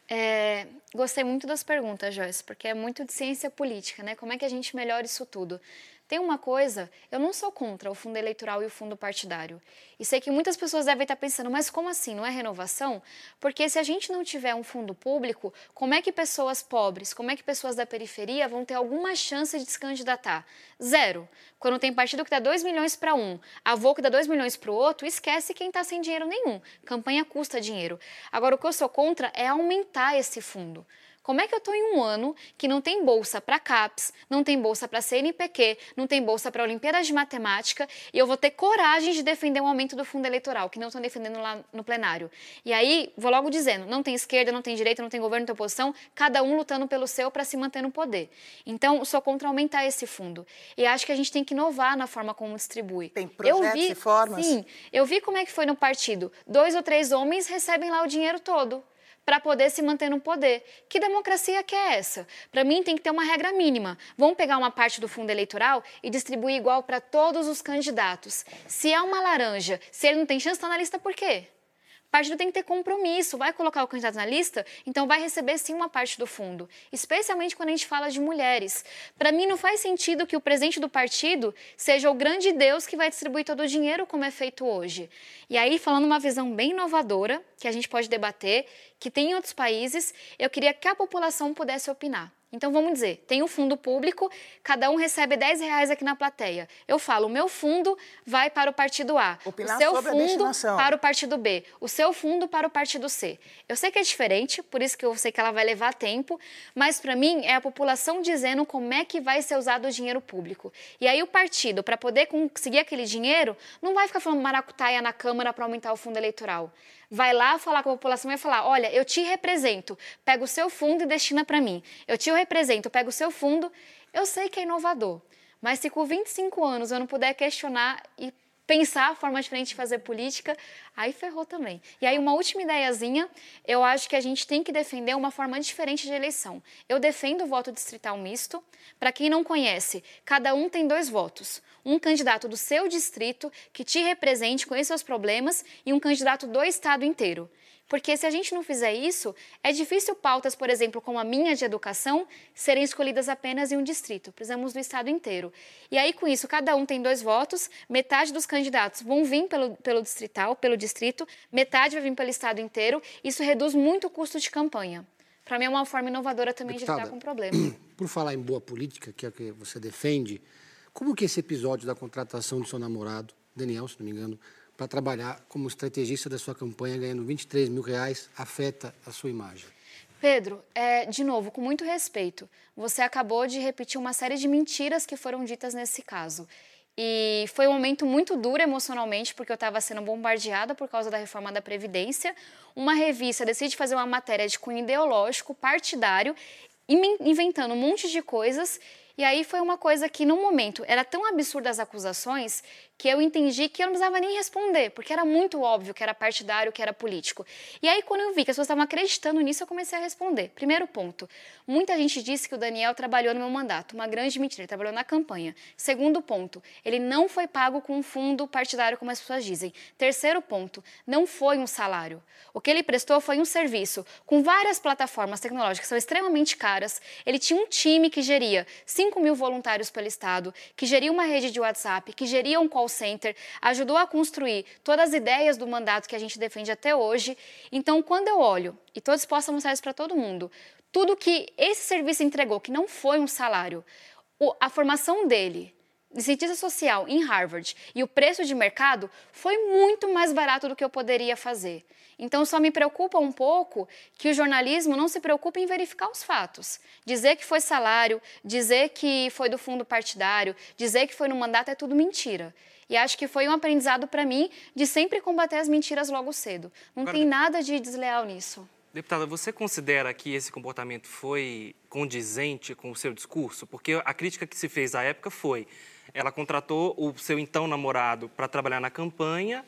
É, gostei muito das perguntas, Joyce, porque é muito de ciência política, né? Como é que a gente melhora isso tudo? Tem uma coisa, eu não sou contra o fundo eleitoral e o fundo partidário. E sei que muitas pessoas devem estar pensando, mas como assim? Não é renovação? Porque se a gente não tiver um fundo público, como é que pessoas pobres, como é que pessoas da periferia vão ter alguma chance de se candidatar? Zero. Quando tem partido que dá 2 milhões para um, avô que dá 2 milhões para o outro, esquece quem está sem dinheiro nenhum. Campanha custa dinheiro. Agora, o que eu sou contra é aumentar esse fundo. Como é que eu estou em um ano que não tem bolsa para CAPES, não tem bolsa para CNPq, não tem bolsa para Olimpíadas de Matemática e eu vou ter coragem de defender um aumento do fundo eleitoral, que não estão defendendo lá no plenário? E aí, vou logo dizendo, não tem esquerda, não tem direita, não tem governo, não tem oposição, cada um lutando pelo seu para se manter no poder. Então, sou contra aumentar esse fundo. E acho que a gente tem que inovar na forma como distribui. Tem projetos e formas? Sim, eu vi como é que foi no partido. Dois ou três homens recebem lá o dinheiro todo para poder se manter no poder. Que democracia que é essa? Para mim tem que ter uma regra mínima. Vamos pegar uma parte do fundo eleitoral e distribuir igual para todos os candidatos. Se é uma laranja, se ele não tem chance, está na lista por quê? Partido tem que ter compromisso, vai colocar o candidato na lista, então vai receber sim uma parte do fundo, especialmente quando a gente fala de mulheres. Para mim não faz sentido que o presidente do partido seja o grande Deus que vai distribuir todo o dinheiro como é feito hoje. E aí, falando uma visão bem inovadora, que a gente pode debater, que tem em outros países, eu queria que a população pudesse opinar. Então vamos dizer, tem um fundo público, cada um recebe 10 reais aqui na plateia. Eu falo, o meu fundo vai para o partido A, Opinar o seu fundo para o partido B, o seu fundo para o partido C. Eu sei que é diferente, por isso que eu sei que ela vai levar tempo, mas para mim é a população dizendo como é que vai ser usado o dinheiro público. E aí o partido, para poder conseguir aquele dinheiro, não vai ficar falando maracutaia na Câmara para aumentar o fundo eleitoral. Vai lá falar com a população e falar: olha, eu te represento, pega o seu fundo e destina para mim. Eu te represento, pega o seu fundo. Eu sei que é inovador, mas se com 25 anos eu não puder questionar e pensar a forma diferente de fazer política, aí ferrou também. E aí, uma última ideiazinha, eu acho que a gente tem que defender uma forma diferente de eleição. Eu defendo o voto distrital misto. Para quem não conhece, cada um tem dois votos. Um candidato do seu distrito que te represente com esses seus problemas e um candidato do estado inteiro. Porque se a gente não fizer isso, é difícil pautas, por exemplo, como a minha de educação, serem escolhidas apenas em um distrito. Precisamos do estado inteiro. E aí, com isso, cada um tem dois votos, metade dos candidatos vão vir pelo, pelo distrital, pelo distrito, metade vai vir pelo estado inteiro. Isso reduz muito o custo de campanha. Para mim é uma forma inovadora também Deputada, de lidar com o problema. Por falar em boa política, que é o que você defende, como que esse episódio da contratação do seu namorado, Daniel, se não me engano, para trabalhar como estrategista da sua campanha, ganhando 23 mil reais, afeta a sua imagem? Pedro, é, de novo, com muito respeito, você acabou de repetir uma série de mentiras que foram ditas nesse caso. E foi um momento muito duro emocionalmente, porque eu estava sendo bombardeada por causa da reforma da Previdência. Uma revista decide fazer uma matéria de cunho ideológico, partidário, inventando um monte de coisas. E aí foi uma coisa que, no momento, era tão absurda as acusações que eu entendi que eu não precisava nem responder, porque era muito óbvio que era partidário, que era político. E aí, quando eu vi que as pessoas estavam acreditando nisso, eu comecei a responder. Primeiro ponto: muita gente disse que o Daniel trabalhou no meu mandato. Uma grande mentira, ele trabalhou na campanha. Segundo ponto: ele não foi pago com um fundo partidário, como as pessoas dizem. Terceiro ponto: não foi um salário. O que ele prestou foi um serviço com várias plataformas tecnológicas que são extremamente caras. Ele tinha um time que geria 5 mil voluntários pelo Estado, que geria uma rede de WhatsApp, que geria um call center, ajudou a construir todas as ideias do mandato que a gente defende até hoje. Então, quando eu olho, e estou disposta a mostrar isso para todo mundo, tudo que esse serviço entregou, que não foi um salário, a formação dele, de cientista social em Harvard e o preço de mercado foi muito mais barato do que eu poderia fazer. Então só me preocupa um pouco que o jornalismo não se preocupe em verificar os fatos. Dizer que foi salário, dizer que foi do fundo partidário, dizer que foi no mandato é tudo mentira. E acho que foi um aprendizado para mim de sempre combater as mentiras logo cedo. Não Agora, tem nada de desleal nisso. Deputada, você considera que esse comportamento foi condizente com o seu discurso? Porque a crítica que se fez à época foi: ela contratou o seu então namorado para trabalhar na campanha,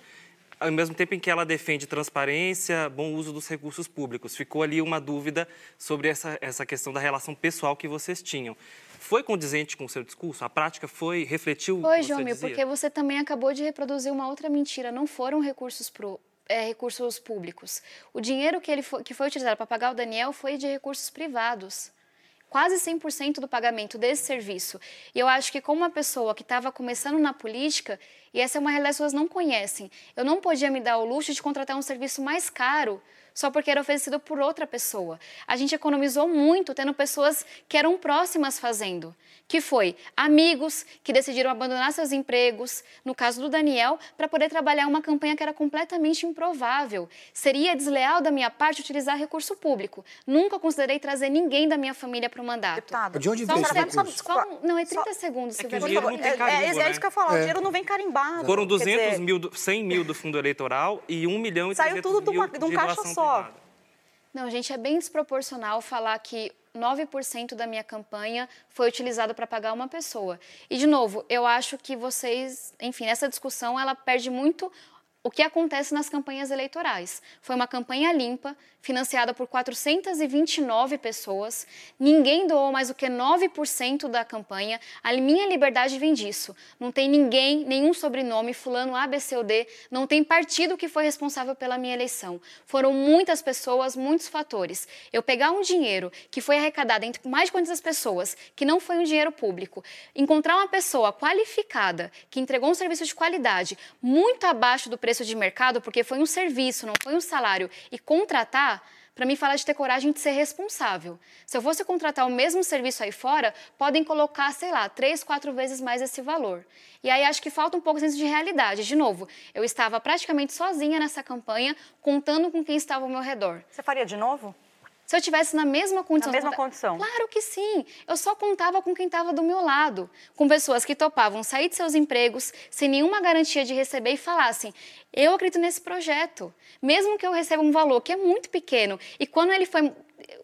ao mesmo tempo em que ela defende transparência, bom uso dos recursos públicos. Ficou ali uma dúvida sobre essa, essa questão da relação pessoal que vocês tinham. Foi condizente com o seu discurso? A prática foi, refletiu foi, o que João porque você também acabou de reproduzir uma outra mentira. Não foram recursos pro, é, recursos públicos. O dinheiro que, ele foi, que foi utilizado para pagar o Daniel foi de recursos privados quase 100% do pagamento desse serviço. E eu acho que como uma pessoa que estava começando na política, e essa é uma realidade que as pessoas não conhecem, eu não podia me dar o luxo de contratar um serviço mais caro só porque era oferecido por outra pessoa. A gente economizou muito tendo pessoas que eram próximas fazendo, que foi amigos que decidiram abandonar seus empregos, no caso do Daniel, para poder trabalhar uma campanha que era completamente improvável. Seria desleal da minha parte utilizar recurso público. Nunca considerei trazer ninguém da minha família para o mandato. Deputada, de onde vem esse recurso? Só, não, é 30 só, segundos. É que o dinheiro não tem carimbo, é, é, é, é isso que eu falo, é. o dinheiro não vem carimbado. Foram 200 dizer... mil, 100 mil do fundo eleitoral e 1 milhão e 300 Saiu tudo mil de um caixa só só. Não, gente, é bem desproporcional falar que 9% da minha campanha foi utilizado para pagar uma pessoa. E, de novo, eu acho que vocês, enfim, essa discussão ela perde muito o que acontece nas campanhas eleitorais. Foi uma campanha limpa, financiada por 429 pessoas. Ninguém doou mais do que 9% da campanha. A minha liberdade vem disso. Não tem ninguém, nenhum sobrenome, fulano A, B, C ou D. Não tem partido que foi responsável pela minha eleição. Foram muitas pessoas, muitos fatores. Eu pegar um dinheiro que foi arrecadado entre mais de 500 pessoas, que não foi um dinheiro público, encontrar uma pessoa qualificada, que entregou um serviço de qualidade muito abaixo do preço de mercado, porque foi um serviço, não foi um salário, e contratar para mim falar de ter coragem de ser responsável. Se eu fosse contratar o mesmo serviço aí fora, podem colocar, sei lá, três, quatro vezes mais esse valor. E aí acho que falta um pouco senso de realidade. De novo, eu estava praticamente sozinha nessa campanha, contando com quem estava ao meu redor. Você faria de novo? Se eu tivesse na mesma condição. Na mesma condição. Claro que sim. Eu só contava com quem estava do meu lado, com pessoas que topavam sair de seus empregos sem nenhuma garantia de receber e falassem: eu acredito nesse projeto, mesmo que eu receba um valor que é muito pequeno. E quando ele foi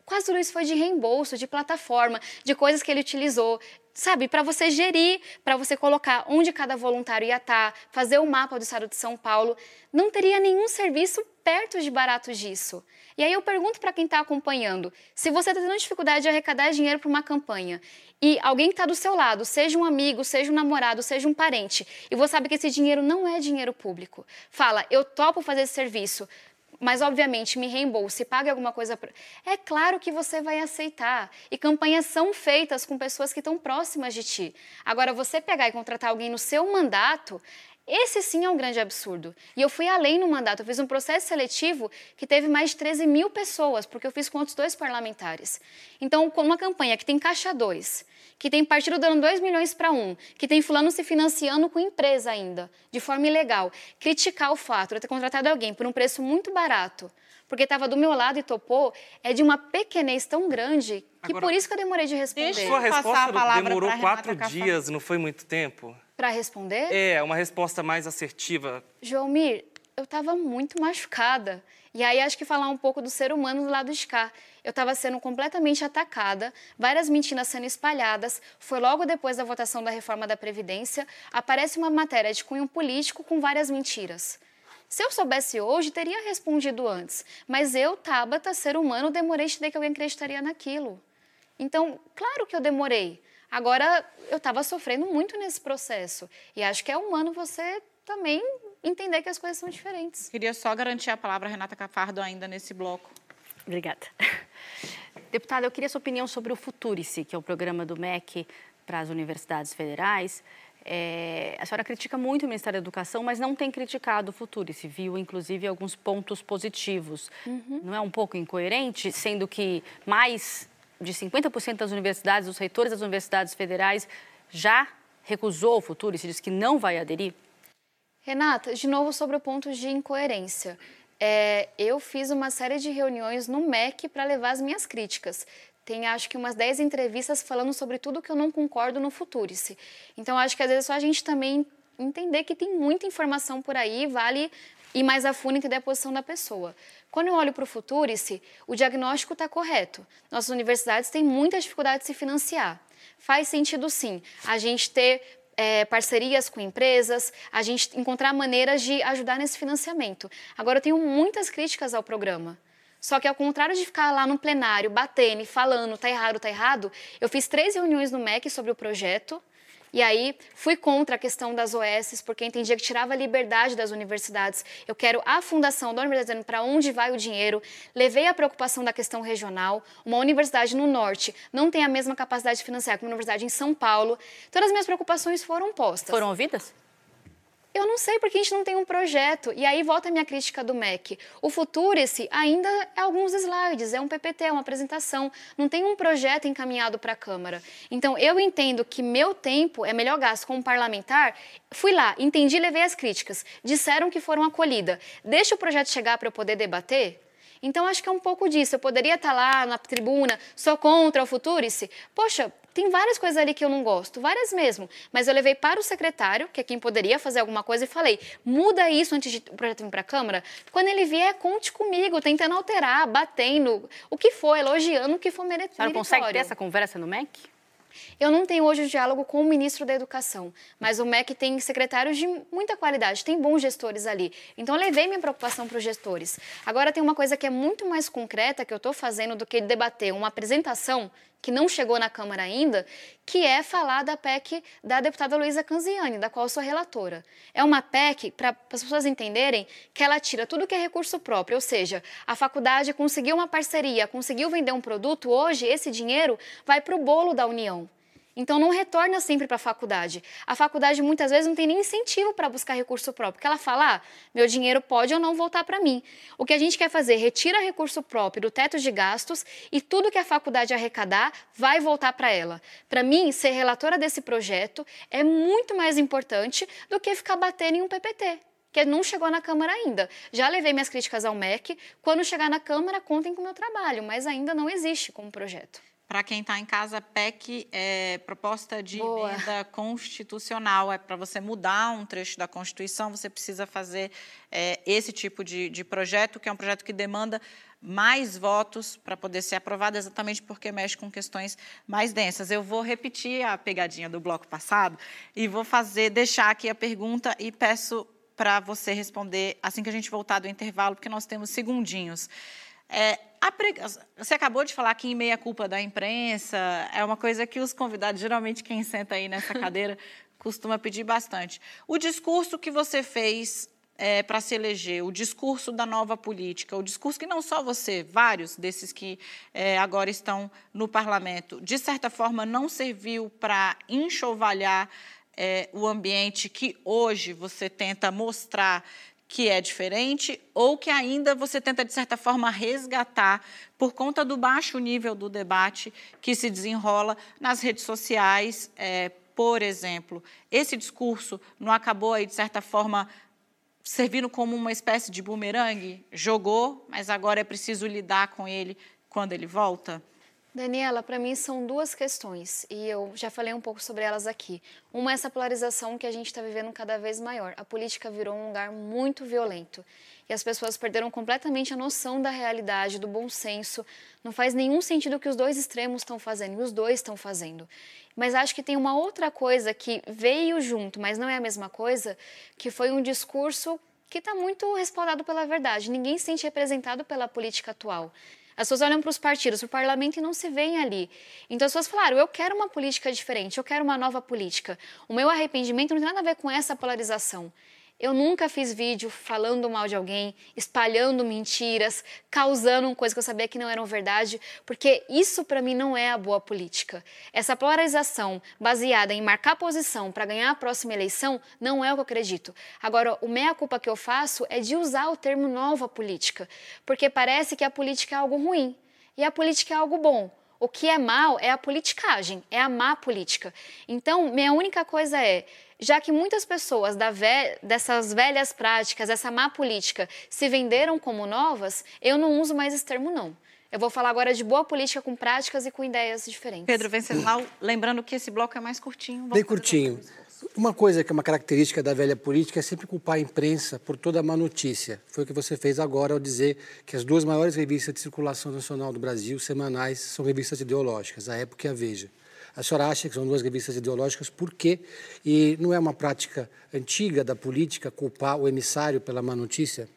quase tudo isso foi de reembolso, de plataforma, de coisas que ele utilizou sabe, para você gerir, para você colocar onde cada voluntário ia estar, tá, fazer o mapa do estado de São Paulo, não teria nenhum serviço perto de barato disso. E aí eu pergunto para quem está acompanhando, se você está tendo dificuldade de arrecadar dinheiro para uma campanha e alguém está do seu lado, seja um amigo, seja um namorado, seja um parente, e você sabe que esse dinheiro não é dinheiro público, fala, eu topo fazer esse serviço, mas obviamente me reembolse, pague alguma coisa. Pra... É claro que você vai aceitar. E campanhas são feitas com pessoas que estão próximas de ti. Agora, você pegar e contratar alguém no seu mandato, esse sim é um grande absurdo. E eu fui além no mandato, eu fiz um processo seletivo que teve mais de 13 mil pessoas, porque eu fiz com outros dois parlamentares. Então, com uma campanha que tem caixa 2, que tem partido dando 2 milhões para um, que tem fulano se financiando com empresa ainda, de forma ilegal, criticar o fato de ter contratado alguém por um preço muito barato, porque estava do meu lado e topou, é de uma pequenez tão grande que Agora, por isso que eu demorei de responder. Deixa Sua resposta demorou quatro dias, não foi muito tempo? Para responder? É, uma resposta mais assertiva. Joelmir, eu estava muito machucada. E aí acho que falar um pouco do ser humano do lado de cá. Eu estava sendo completamente atacada, várias mentiras sendo espalhadas. Foi logo depois da votação da reforma da Previdência, aparece uma matéria de cunho político com várias mentiras. Se eu soubesse hoje, teria respondido antes. Mas eu, Tabata, ser humano, demorei a entender que alguém acreditaria naquilo. Então, claro que eu demorei. Agora, eu estava sofrendo muito nesse processo. E acho que é humano você também entender que as coisas são diferentes. Queria só garantir a palavra a Renata Cafardo ainda nesse bloco. Obrigada. Deputada, eu queria sua opinião sobre o Futurice, que é o programa do MEC para as universidades federais. É, a senhora critica muito o Ministério da Educação, mas não tem criticado o Futurice. Viu, inclusive, alguns pontos positivos. Uhum. Não é um pouco incoerente, sendo que mais de 50% das universidades, dos reitores das universidades federais, já recusou o futuro e se diz que não vai aderir? Renata, de novo sobre o ponto de incoerência. É, eu fiz uma série de reuniões no MEC para levar as minhas críticas. Tem, acho que, umas 10 entrevistas falando sobre tudo que eu não concordo no Futurice. Então, acho que às vezes é só a gente também entender que tem muita informação por aí, vale ir mais a fundo e entender a posição da pessoa. Quando eu olho para o Futurice, o diagnóstico está correto. Nossas universidades têm muita dificuldade de se financiar. Faz sentido, sim, a gente ter é, parcerias com empresas, a gente encontrar maneiras de ajudar nesse financiamento. Agora, eu tenho muitas críticas ao programa. Só que ao contrário de ficar lá no plenário, batendo e falando, tá errado, tá errado, eu fiz três reuniões no MEC sobre o projeto, e aí fui contra a questão das OS, porque entendia que tirava a liberdade das universidades. Eu quero a fundação da universidade para onde vai o dinheiro. Levei a preocupação da questão regional. Uma universidade no norte não tem a mesma capacidade financiar que uma universidade em São Paulo. Todas as minhas preocupações foram postas. Foram ouvidas? Eu não sei porque a gente não tem um projeto. E aí volta a minha crítica do MEC. O Futurice ainda é alguns slides, é um PPT, é uma apresentação. Não tem um projeto encaminhado para a Câmara. Então eu entendo que meu tempo é melhor gasto como parlamentar. Fui lá, entendi, levei as críticas. Disseram que foram acolhidas. Deixa o projeto chegar para eu poder debater? Então, acho que é um pouco disso. Eu poderia estar lá na tribuna, sou contra o Futurice. Poxa, tem várias coisas ali que eu não gosto, várias mesmo. Mas eu levei para o secretário, que é quem poderia fazer alguma coisa, e falei: muda isso antes de o projeto vir para a Câmara. Quando ele vier, conte comigo, tentando alterar, batendo, o que for, elogiando o que for meritório. A senhora consegue ter essa conversa no MEC? Eu não tenho hoje o diálogo com o ministro da Educação, mas o MEC tem secretários de muita qualidade, tem bons gestores ali. Então, eu levei minha preocupação para os gestores. Agora, tem uma coisa que é muito mais concreta que eu estou fazendo do que debater uma apresentação que não chegou na Câmara ainda, que é falar da PEC da deputada Luísa Canziani, da qual sou relatora. É uma PEC, para as pessoas entenderem, que ela tira tudo que é recurso próprio, ou seja, a faculdade conseguiu uma parceria, conseguiu vender um produto, hoje esse dinheiro vai para o bolo da União. Então não retorna sempre para a faculdade. A faculdade muitas vezes não tem nem incentivo para buscar recurso próprio, porque ela fala: ah, meu dinheiro pode ou não voltar para mim. O que a gente quer fazer, retira recurso próprio do teto de gastos e tudo que a faculdade arrecadar vai voltar para ela. Para mim, ser relatora desse projeto é muito mais importante do que ficar batendo em um PPT que não chegou na Câmara ainda. Já levei minhas críticas ao MEC. Quando chegar na Câmara, contem com o meu trabalho, mas ainda não existe como projeto. Para quem está em casa, PEC é proposta de Boa. emenda constitucional. É para você mudar um trecho da Constituição, você precisa fazer é, esse tipo de, de projeto, que é um projeto que demanda mais votos para poder ser aprovado, exatamente porque mexe com questões mais densas. Eu vou repetir a pegadinha do bloco passado e vou fazer, deixar aqui a pergunta e peço para você responder assim que a gente voltar do intervalo, porque nós temos segundinhos. É. Você acabou de falar que em meia culpa da imprensa é uma coisa que os convidados, geralmente quem senta aí nessa cadeira, costuma pedir bastante. O discurso que você fez é, para se eleger, o discurso da nova política, o discurso que não só você, vários desses que é, agora estão no parlamento, de certa forma não serviu para enxovalhar é, o ambiente que hoje você tenta mostrar que é diferente ou que ainda você tenta, de certa forma, resgatar por conta do baixo nível do debate que se desenrola nas redes sociais, é, por exemplo. Esse discurso não acabou aí, de certa forma, servindo como uma espécie de bumerangue? Jogou, mas agora é preciso lidar com ele quando ele volta? Daniela, para mim são duas questões e eu já falei um pouco sobre elas aqui. Uma é essa polarização que a gente está vivendo cada vez maior. A política virou um lugar muito violento e as pessoas perderam completamente a noção da realidade, do bom senso. Não faz nenhum sentido o que os dois extremos estão fazendo e os dois estão fazendo. Mas acho que tem uma outra coisa que veio junto, mas não é a mesma coisa, que foi um discurso que está muito respaldado pela verdade. Ninguém se sente representado pela política atual. As pessoas olham para os partidos, para o parlamento e não se veem ali. Então as pessoas falaram: eu quero uma política diferente, eu quero uma nova política. O meu arrependimento não tem nada a ver com essa polarização. Eu nunca fiz vídeo falando mal de alguém, espalhando mentiras, causando coisas que eu sabia que não eram verdade, porque isso para mim não é a boa política. Essa polarização baseada em marcar posição para ganhar a próxima eleição não é o que eu acredito. Agora, o meia culpa que eu faço é de usar o termo nova política, porque parece que a política é algo ruim e a política é algo bom. O que é mal é a politicagem, é a má política. Então, minha única coisa é já que muitas pessoas da ve dessas velhas práticas, essa má política, se venderam como novas, eu não uso mais esse termo, não. Eu vou falar agora de boa política com práticas e com ideias diferentes. Pedro Venceslau, lembrando que esse bloco é mais curtinho. Vamos Bem curtinho. Uma coisa que é uma característica da velha política é sempre culpar a imprensa por toda a má notícia. Foi o que você fez agora ao dizer que as duas maiores revistas de circulação nacional do Brasil, semanais, são revistas ideológicas, a Época e a Veja. A senhora acha que são duas revistas ideológicas, por quê? E não é uma prática antiga da política culpar o emissário pela má notícia?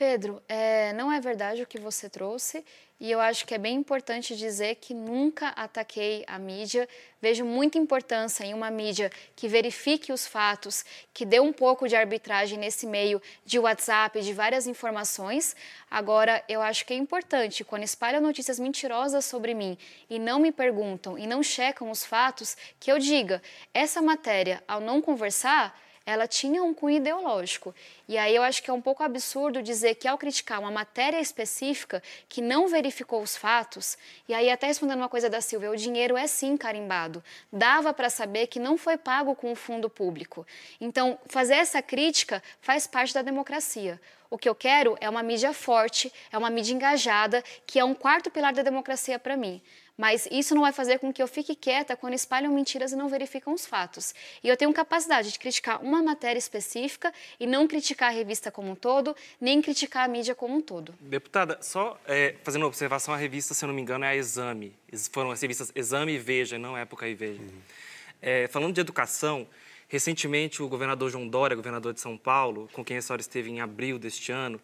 Pedro, é, não é verdade o que você trouxe e eu acho que é bem importante dizer que nunca ataquei a mídia. Vejo muita importância em uma mídia que verifique os fatos, que dê um pouco de arbitragem nesse meio de WhatsApp, de várias informações. Agora, eu acho que é importante, quando espalham notícias mentirosas sobre mim e não me perguntam e não checam os fatos, que eu diga: essa matéria, ao não conversar, ela tinha um cunho ideológico. E aí eu acho que é um pouco absurdo dizer que ao criticar uma matéria específica que não verificou os fatos, e aí até respondendo uma coisa da Silvia, o dinheiro é sim carimbado. Dava para saber que não foi pago com o fundo público. Então, fazer essa crítica faz parte da democracia. O que eu quero é uma mídia forte, é uma mídia engajada, que é um quarto pilar da democracia para mim. Mas isso não vai fazer com que eu fique quieta quando espalham mentiras e não verificam os fatos. E eu tenho capacidade de criticar uma matéria específica e não criticar a revista como um todo, nem criticar a mídia como um todo. Deputada, só é, fazendo uma observação, a revista, se eu não me engano, é a Exame. Foram as revistas Exame e Veja, não Época e Veja. Uhum. É, falando de educação, recentemente o governador João Dória, governador de São Paulo, com quem a senhora esteve em abril deste ano.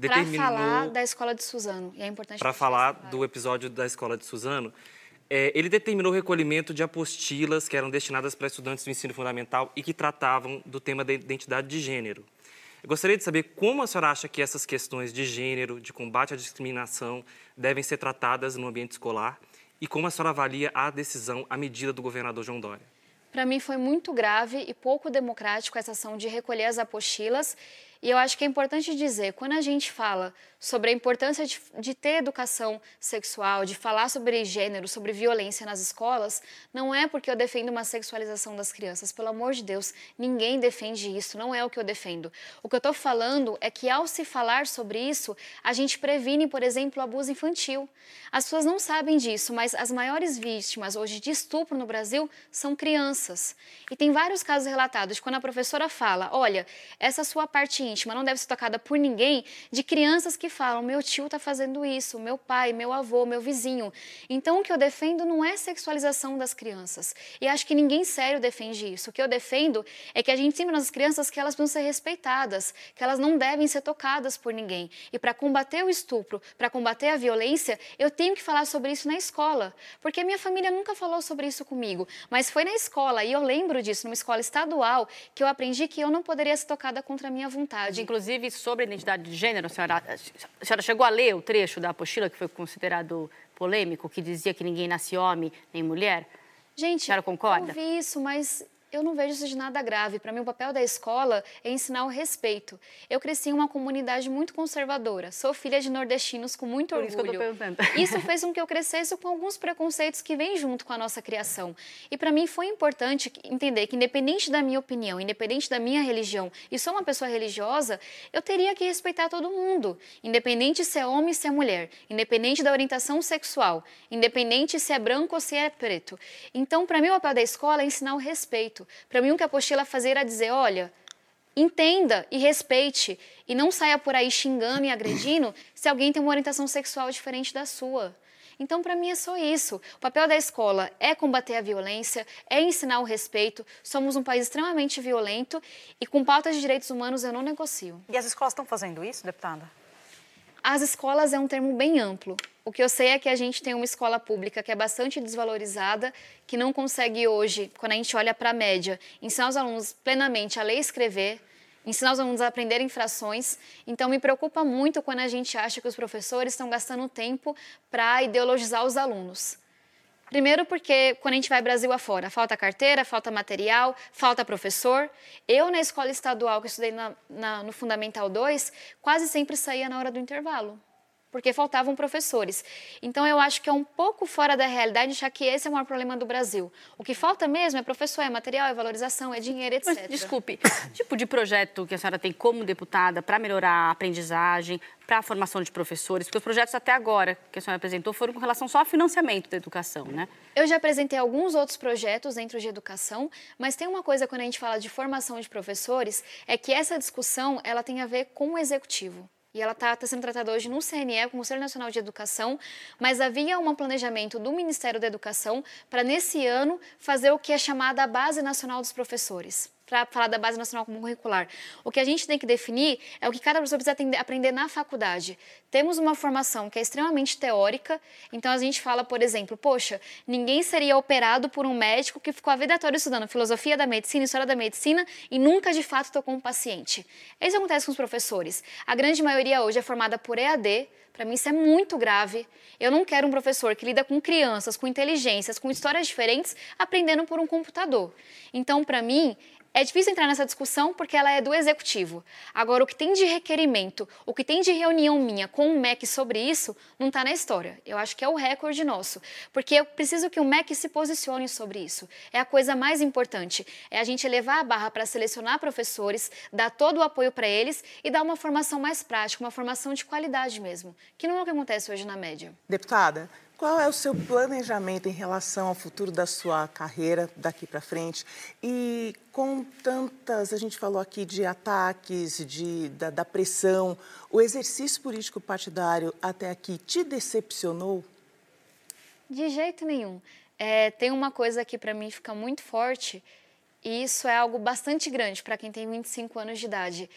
Para falar da escola de Suzano, e é importante... Para falar do episódio da escola de Suzano, é, ele determinou o recolhimento de apostilas que eram destinadas para estudantes do ensino fundamental e que tratavam do tema da identidade de gênero. Eu gostaria de saber como a senhora acha que essas questões de gênero, de combate à discriminação, devem ser tratadas no ambiente escolar e como a senhora avalia a decisão, a medida do governador João Dória. Para mim foi muito grave e pouco democrático essa ação de recolher as apostilas E eu acho que é importante dizer, quando a gente fala sobre a importância de, de, ter educação sexual, de falar sobre gênero, sobre violência nas escolas, não é porque eu defendo uma sexualização das crianças. Pelo amor de Deus, ninguém defende isso, não é o que eu defendo. O que eu estou falando é que ao se falar sobre isso, a gente previne, por exemplo, o abuso infantil. As pessoas não sabem disso, mas as maiores vítimas hoje de estupro no Brasil são crianças. E tem vários casos relatados quando a professora fala: olha, essa sua parte íntima não deve ser tocada por ninguém, de crianças que falam: meu tio está fazendo isso, meu pai, meu avô, meu vizinho. Então, o que eu defendo não é sexualização das crianças. E acho que ninguém sério defende isso. O que eu defendo é que a gente ensina nas crianças que elas precisam ser respeitadas, que elas não devem ser tocadas por ninguém. E para combater o estupro, para combater a violência, eu tenho que falar sobre isso na escola. Porque a minha família nunca falou sobre isso comigo, mas foi na escola, e eu lembro disso, numa escola estadual, que eu aprendi que eu não poderia ser tocada contra a minha vontade. Inclusive, sobre a identidade de gênero, a senhora, a senhora chegou a ler o trecho da apostila que foi considerado polêmico, que dizia que ninguém nasce homem nem mulher? Gente, a senhora concorda? eu vi isso, mas eu não vejo isso de nada grave. Para mim, o papel da escola é ensinar o respeito. Eu cresci em uma comunidade muito conservadora. Sou filha de nordestinos com muito Por orgulho. Isso, que eu tô perguntando. isso fez com que eu crescesse com alguns preconceitos que vêm junto com a nossa criação. E para mim foi importante entender que, independente da minha opinião, independente da minha religião, e sou uma pessoa religiosa, eu teria que respeitar todo mundo, independente se é homem ou se é mulher, independente da orientação sexual, independente se é branco ou se é preto. Então, para mim, o papel da escola é ensinar o respeito. Para mim, o que a apostila fazia era dizer: olha, entenda e respeite, e não saia por aí xingando e agredindo se alguém tem uma orientação sexual diferente da sua. Então, para mim, é só isso. O papel da escola é combater a violência, é ensinar o respeito. Somos um país extremamente violento e com pautas de direitos humanos eu não negocio. E as escolas estão fazendo isso, deputada? As escolas é um termo bem amplo. O que eu sei é que a gente tem uma escola pública que é bastante desvalorizada, que não consegue hoje, quando a gente olha para a média, ensinar os alunos plenamente a ler e escrever, ensinar os alunos a aprender infrações. Então, me preocupa muito quando a gente acha que os professores estão gastando tempo para ideologizar os alunos. Primeiro porque quando a gente vai Brasil afora, falta carteira, falta material, falta professor. Eu, na escola estadual que estudei na, na, no Fundamental 2, quase sempre saía na hora do intervalo porque faltavam professores. Então eu acho que é um pouco fora da realidade achar que esse é o maior problema do Brasil. O que falta mesmo é professor, é material, é valorização, é dinheiro, etc. Mas, desculpe, tipo de projeto que a senhora tem como deputada para melhorar a aprendizagem, para a formação de professores? Porque os projetos até agora que a senhora apresentou foram com relação só ao financiamento da educação, né? Eu já apresentei alguns outros projetos dentro de educação, mas tem uma coisa quando a gente fala de formação de professores, é que essa discussão ela tem a ver com o executivo. E ela está tá sendo tratada hoje no CNE, o Conselho Nacional de Educação, mas havia um planejamento do Ministério da Educação para, nesse ano, fazer o que é chamada a Base Nacional dos Professores para falar da Base Nacional Comum Curricular. O que a gente tem que definir é o que cada professor precisa aprender na faculdade. Temos uma formação que é extremamente teórica, então a gente fala, por exemplo, poxa, ninguém seria operado por um médico que ficou a vida toda estudando filosofia da medicina, história da medicina e nunca de fato tocou um paciente. Isso acontece com os professores. A grande maioria hoje é formada por EAD, para mim isso é muito grave. Eu não quero um professor que lida com crianças, com inteligências, com histórias diferentes, aprendendo por um computador. Então, para mim, é difícil entrar nessa discussão porque ela é do executivo. Agora, o que tem de requerimento, o que tem de reunião minha com o MEC sobre isso, não está na história. Eu acho que é o recorde nosso. Porque eu preciso que o MEC se posicione sobre isso. É a coisa mais importante. É a gente levar a barra para selecionar professores, dar todo o apoio para eles e dar uma formação mais prática, uma formação de qualidade mesmo, que não é o que acontece hoje na média. Deputada, qual é o seu planejamento em relação ao futuro da sua carreira daqui para frente? E com tantas, a gente falou aqui de ataques, de, da, da pressão, o exercício político partidário até aqui te decepcionou? De jeito nenhum. É, tem uma coisa que para mim fica muito forte, e isso é algo bastante grande para quem tem 25 anos de idade,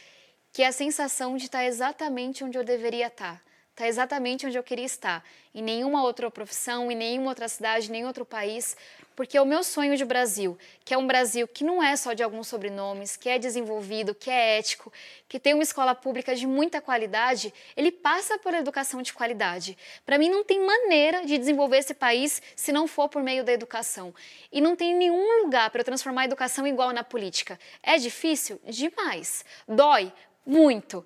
que é a sensação de estar exatamente onde eu deveria estar Está exatamente onde eu queria estar. Em nenhuma outra profissão, em nenhuma outra cidade, em nenhum outro país. Porque o meu sonho de Brasil, que é um Brasil que não é só de alguns sobrenomes, que é desenvolvido, que é ético, que tem uma escola pública de muita qualidade, ele passa por educação de qualidade. Para mim, não tem maneira de desenvolver esse país se não for por meio da educação. E não tem nenhum lugar para eu transformar a educação igual na política. É difícil? Demais. Dói? Muito.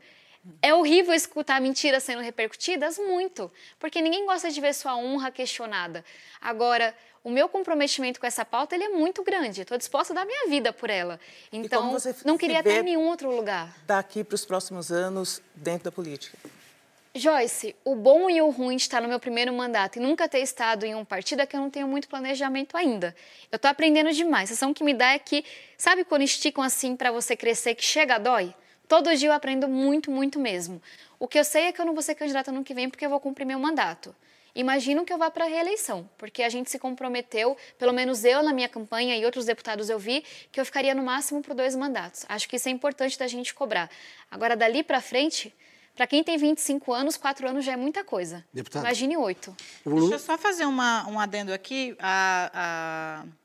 É horrível escutar mentiras sendo repercutidas? Muito. Porque ninguém gosta de ver sua honra questionada. Agora, o meu comprometimento com essa pauta ele é muito grande. Estou disposta a dar minha vida por ela. Então, não queria estar em nenhum outro lugar. Daqui para os próximos anos, dentro da política. Joyce, o bom e o ruim de estar no meu primeiro mandato e nunca ter estado em um partido é que eu não tenho muito planejamento ainda. Eu estou aprendendo demais. A sensação que me dá é que, sabe quando esticam assim para você crescer que chega a dói? Todo dia eu aprendo muito, muito mesmo. O que eu sei é que eu não vou ser candidata no que vem porque eu vou cumprir meu mandato. Imagino que eu vá para a reeleição, porque a gente se comprometeu, pelo menos eu na minha campanha e outros deputados eu vi, que eu ficaria no máximo por dois mandatos. Acho que isso é importante da gente cobrar. Agora, dali para frente, para quem tem 25 anos, quatro anos já é muita coisa. Deputado. Imagine oito. Deixa eu só fazer uma, um adendo aqui. a... a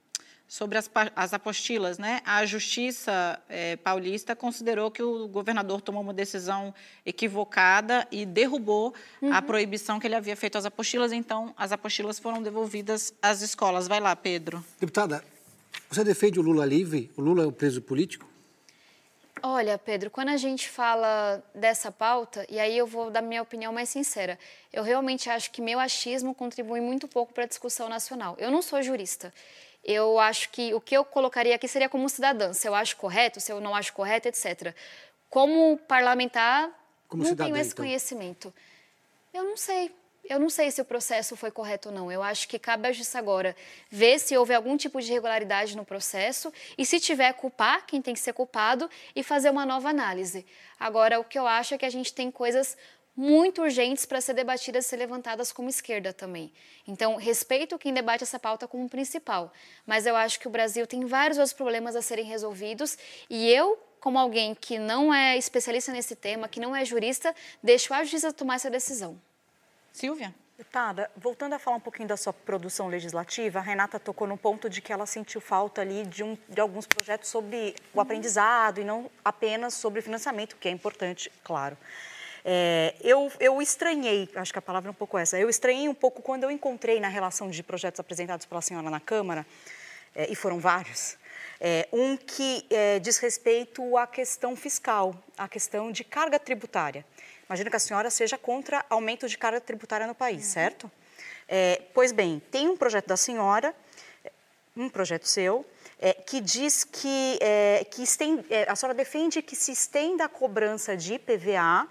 sobre as, as apostilas, né? A Justiça é, Paulista considerou que o governador tomou uma decisão equivocada e derrubou uhum. a proibição que ele havia feito às apostilas. Então, as apostilas foram devolvidas às escolas. Vai lá, Pedro. Deputada, você defende o Lula livre? O Lula é o preso político? Olha, Pedro, quando a gente fala dessa pauta, e aí eu vou dar minha opinião mais sincera, eu realmente acho que meu achismo contribui muito pouco para a discussão nacional. Eu não sou jurista eu acho que o que eu colocaria aqui seria como cidadã, se eu acho correto, se eu não acho correto, etc. Como parlamentar, como não cidadã, tenho esse então. conhecimento. Eu não sei. Eu não sei se o processo foi correto ou não. Eu acho que cabe à justiça agora ver se houve algum tipo de irregularidade no processo e, se tiver, culpar quem tem que ser culpado e fazer uma nova análise. Agora, o que eu acho é que a gente tem coisas muito urgentes para ser debatidas e ser levantadas como esquerda também. Então, respeito quem debate essa pauta como principal, mas eu acho que o Brasil tem vários outros problemas a serem resolvidos e eu, como alguém que não é especialista nesse tema, que não é jurista, deixo a justiça tomar essa decisão. Silvia? Deputada, voltando a falar um pouquinho da sua produção legislativa, a Renata tocou no ponto de que ela sentiu falta ali de, um, de alguns projetos sobre o aprendizado e não apenas sobre financiamento, que é importante, claro. É, eu, eu estranhei, acho que a palavra é um pouco essa, eu estranhei um pouco quando eu encontrei na relação de projetos apresentados pela senhora na Câmara, é, e foram vários, é, um que é, diz respeito à questão fiscal, à questão de carga tributária. Imagino que a senhora seja contra aumento de carga tributária no país, uhum. certo? É, pois bem, tem um projeto da senhora, um projeto seu, é, que diz que, é, que estende, é, a senhora defende que se estenda a cobrança de IPVA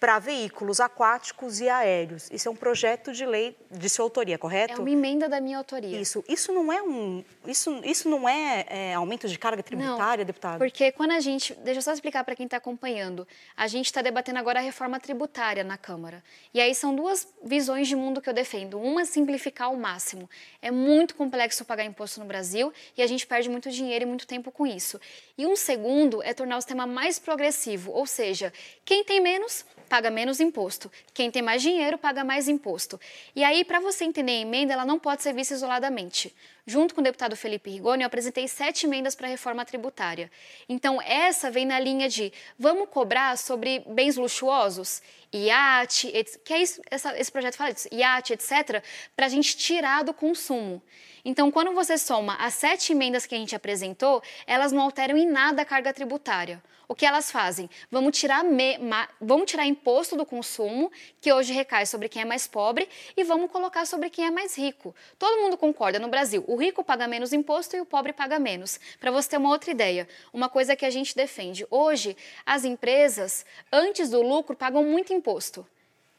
para veículos aquáticos e aéreos. Isso é um projeto de lei de sua autoria, correto? É uma emenda da minha autoria. Isso. Isso não é um, isso, isso não é, é aumento de carga tributária, não, deputado? Porque quando a gente, deixa eu só explicar para quem está acompanhando, a gente está debatendo agora a reforma tributária na Câmara. E aí são duas visões de mundo que eu defendo. Uma é simplificar ao máximo. É muito complexo pagar imposto no Brasil e a gente perde muito dinheiro e muito tempo com isso. E um segundo é tornar o sistema mais progressivo, ou seja, quem tem menos paga menos imposto. Quem tem mais dinheiro paga mais imposto. E aí, para você entender a emenda, ela não pode ser vista isoladamente. Junto com o deputado Felipe Rigoni, eu apresentei sete emendas para a reforma tributária. Então, essa vem na linha de vamos cobrar sobre bens luxuosos, iate, que é isso, essa, esse projeto fala disso, iate, etc., para a gente tirar do consumo. Então, quando você soma as sete emendas que a gente apresentou, elas não alteram em nada a carga tributária. O que elas fazem? Vamos tirar, me, ma, vamos tirar imposto do consumo, que hoje recai sobre quem é mais pobre, e vamos colocar sobre quem é mais rico. Todo mundo concorda no Brasil, o rico paga menos imposto e o pobre paga menos. Para você ter uma outra ideia, uma coisa que a gente defende. Hoje, as empresas, antes do lucro, pagam muito imposto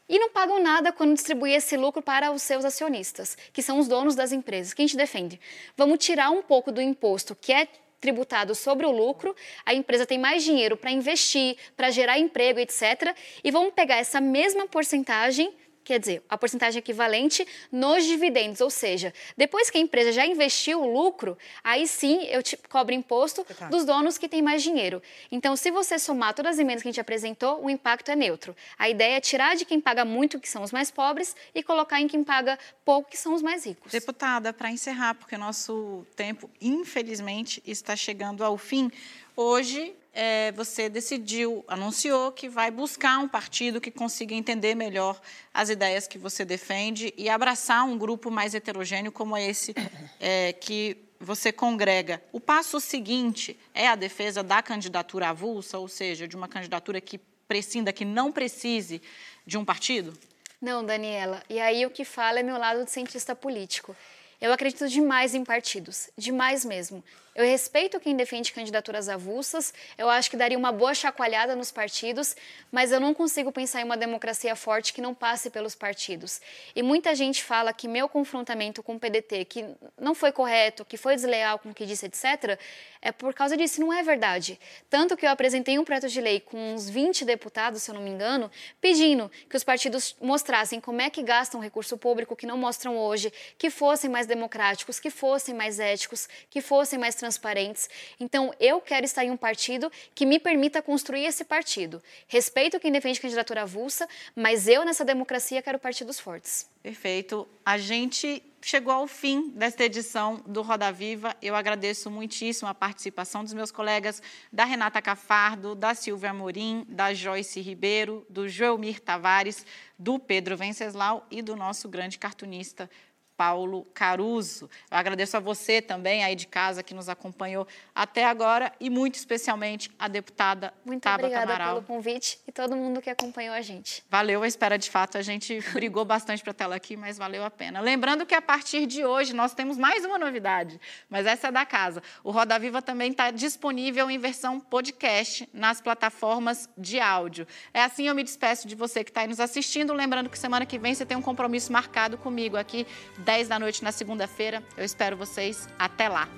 e não pagam nada quando distribuem esse lucro para os seus acionistas, que são os donos das empresas. Que a gente defende? Vamos tirar um pouco do imposto que é tributado sobre o lucro, a empresa tem mais dinheiro para investir, para gerar emprego, etc. E vamos pegar essa mesma porcentagem quer dizer, a porcentagem equivalente nos dividendos, ou seja, depois que a empresa já investiu o lucro, aí sim eu te cobro imposto dos donos que têm mais dinheiro. Então, se você somar todas as emendas que a gente apresentou, o impacto é neutro. A ideia é tirar de quem paga muito, que são os mais pobres, e colocar em quem paga pouco, que são os mais ricos. Deputada, para encerrar, porque o nosso tempo, infelizmente, está chegando ao fim, hoje é, você decidiu, anunciou que vai buscar um partido que consiga entender melhor as ideias que você defende e abraçar um grupo mais heterogêneo como esse é, que você congrega. O passo seguinte é a defesa da candidatura avulsa, ou seja, de uma candidatura que prescinda, que não precise de um partido? Não, Daniela. E aí o que fala é meu lado de cientista político. Eu acredito demais em partidos, demais mesmo. Eu respeito quem defende candidaturas avulsas, eu acho que daria uma boa chacoalhada nos partidos, mas eu não consigo pensar em uma democracia forte que não passe pelos partidos. E muita gente fala que meu confrontamento com o PDT, que não foi correto, que foi desleal com o que disse, etc., é por causa disso. Não é verdade. Tanto que eu apresentei um projeto de lei com uns 20 deputados, se eu não me engano, pedindo que os partidos mostrassem como é que gastam recurso público que não mostram hoje, que fossem mais democráticos, que fossem mais éticos, que fossem mais transparentes. Então, eu quero estar em um partido que me permita construir esse partido. Respeito quem defende candidatura avulsa, mas eu, nessa democracia, quero partidos fortes. Perfeito. A gente chegou ao fim desta edição do Roda Viva. Eu agradeço muitíssimo a participação dos meus colegas da Renata Cafardo, da Silvia Amorim, da Joyce Ribeiro, do Joelmir Tavares, do Pedro Venceslau e do nosso grande cartunista Paulo Caruso. Eu agradeço a você também, aí de casa, que nos acompanhou até agora e muito especialmente a deputada Muito Tabata obrigada Amaral. pelo convite e todo mundo que acompanhou a gente. Valeu a espera de fato. A gente brigou bastante para tela aqui, mas valeu a pena. Lembrando que a partir de hoje nós temos mais uma novidade, mas essa é da casa. O Roda Viva também está disponível em versão podcast nas plataformas de áudio. É assim eu me despeço de você que está aí nos assistindo. Lembrando que semana que vem você tem um compromisso marcado comigo aqui, 10 da noite na segunda-feira. Eu espero vocês. Até lá.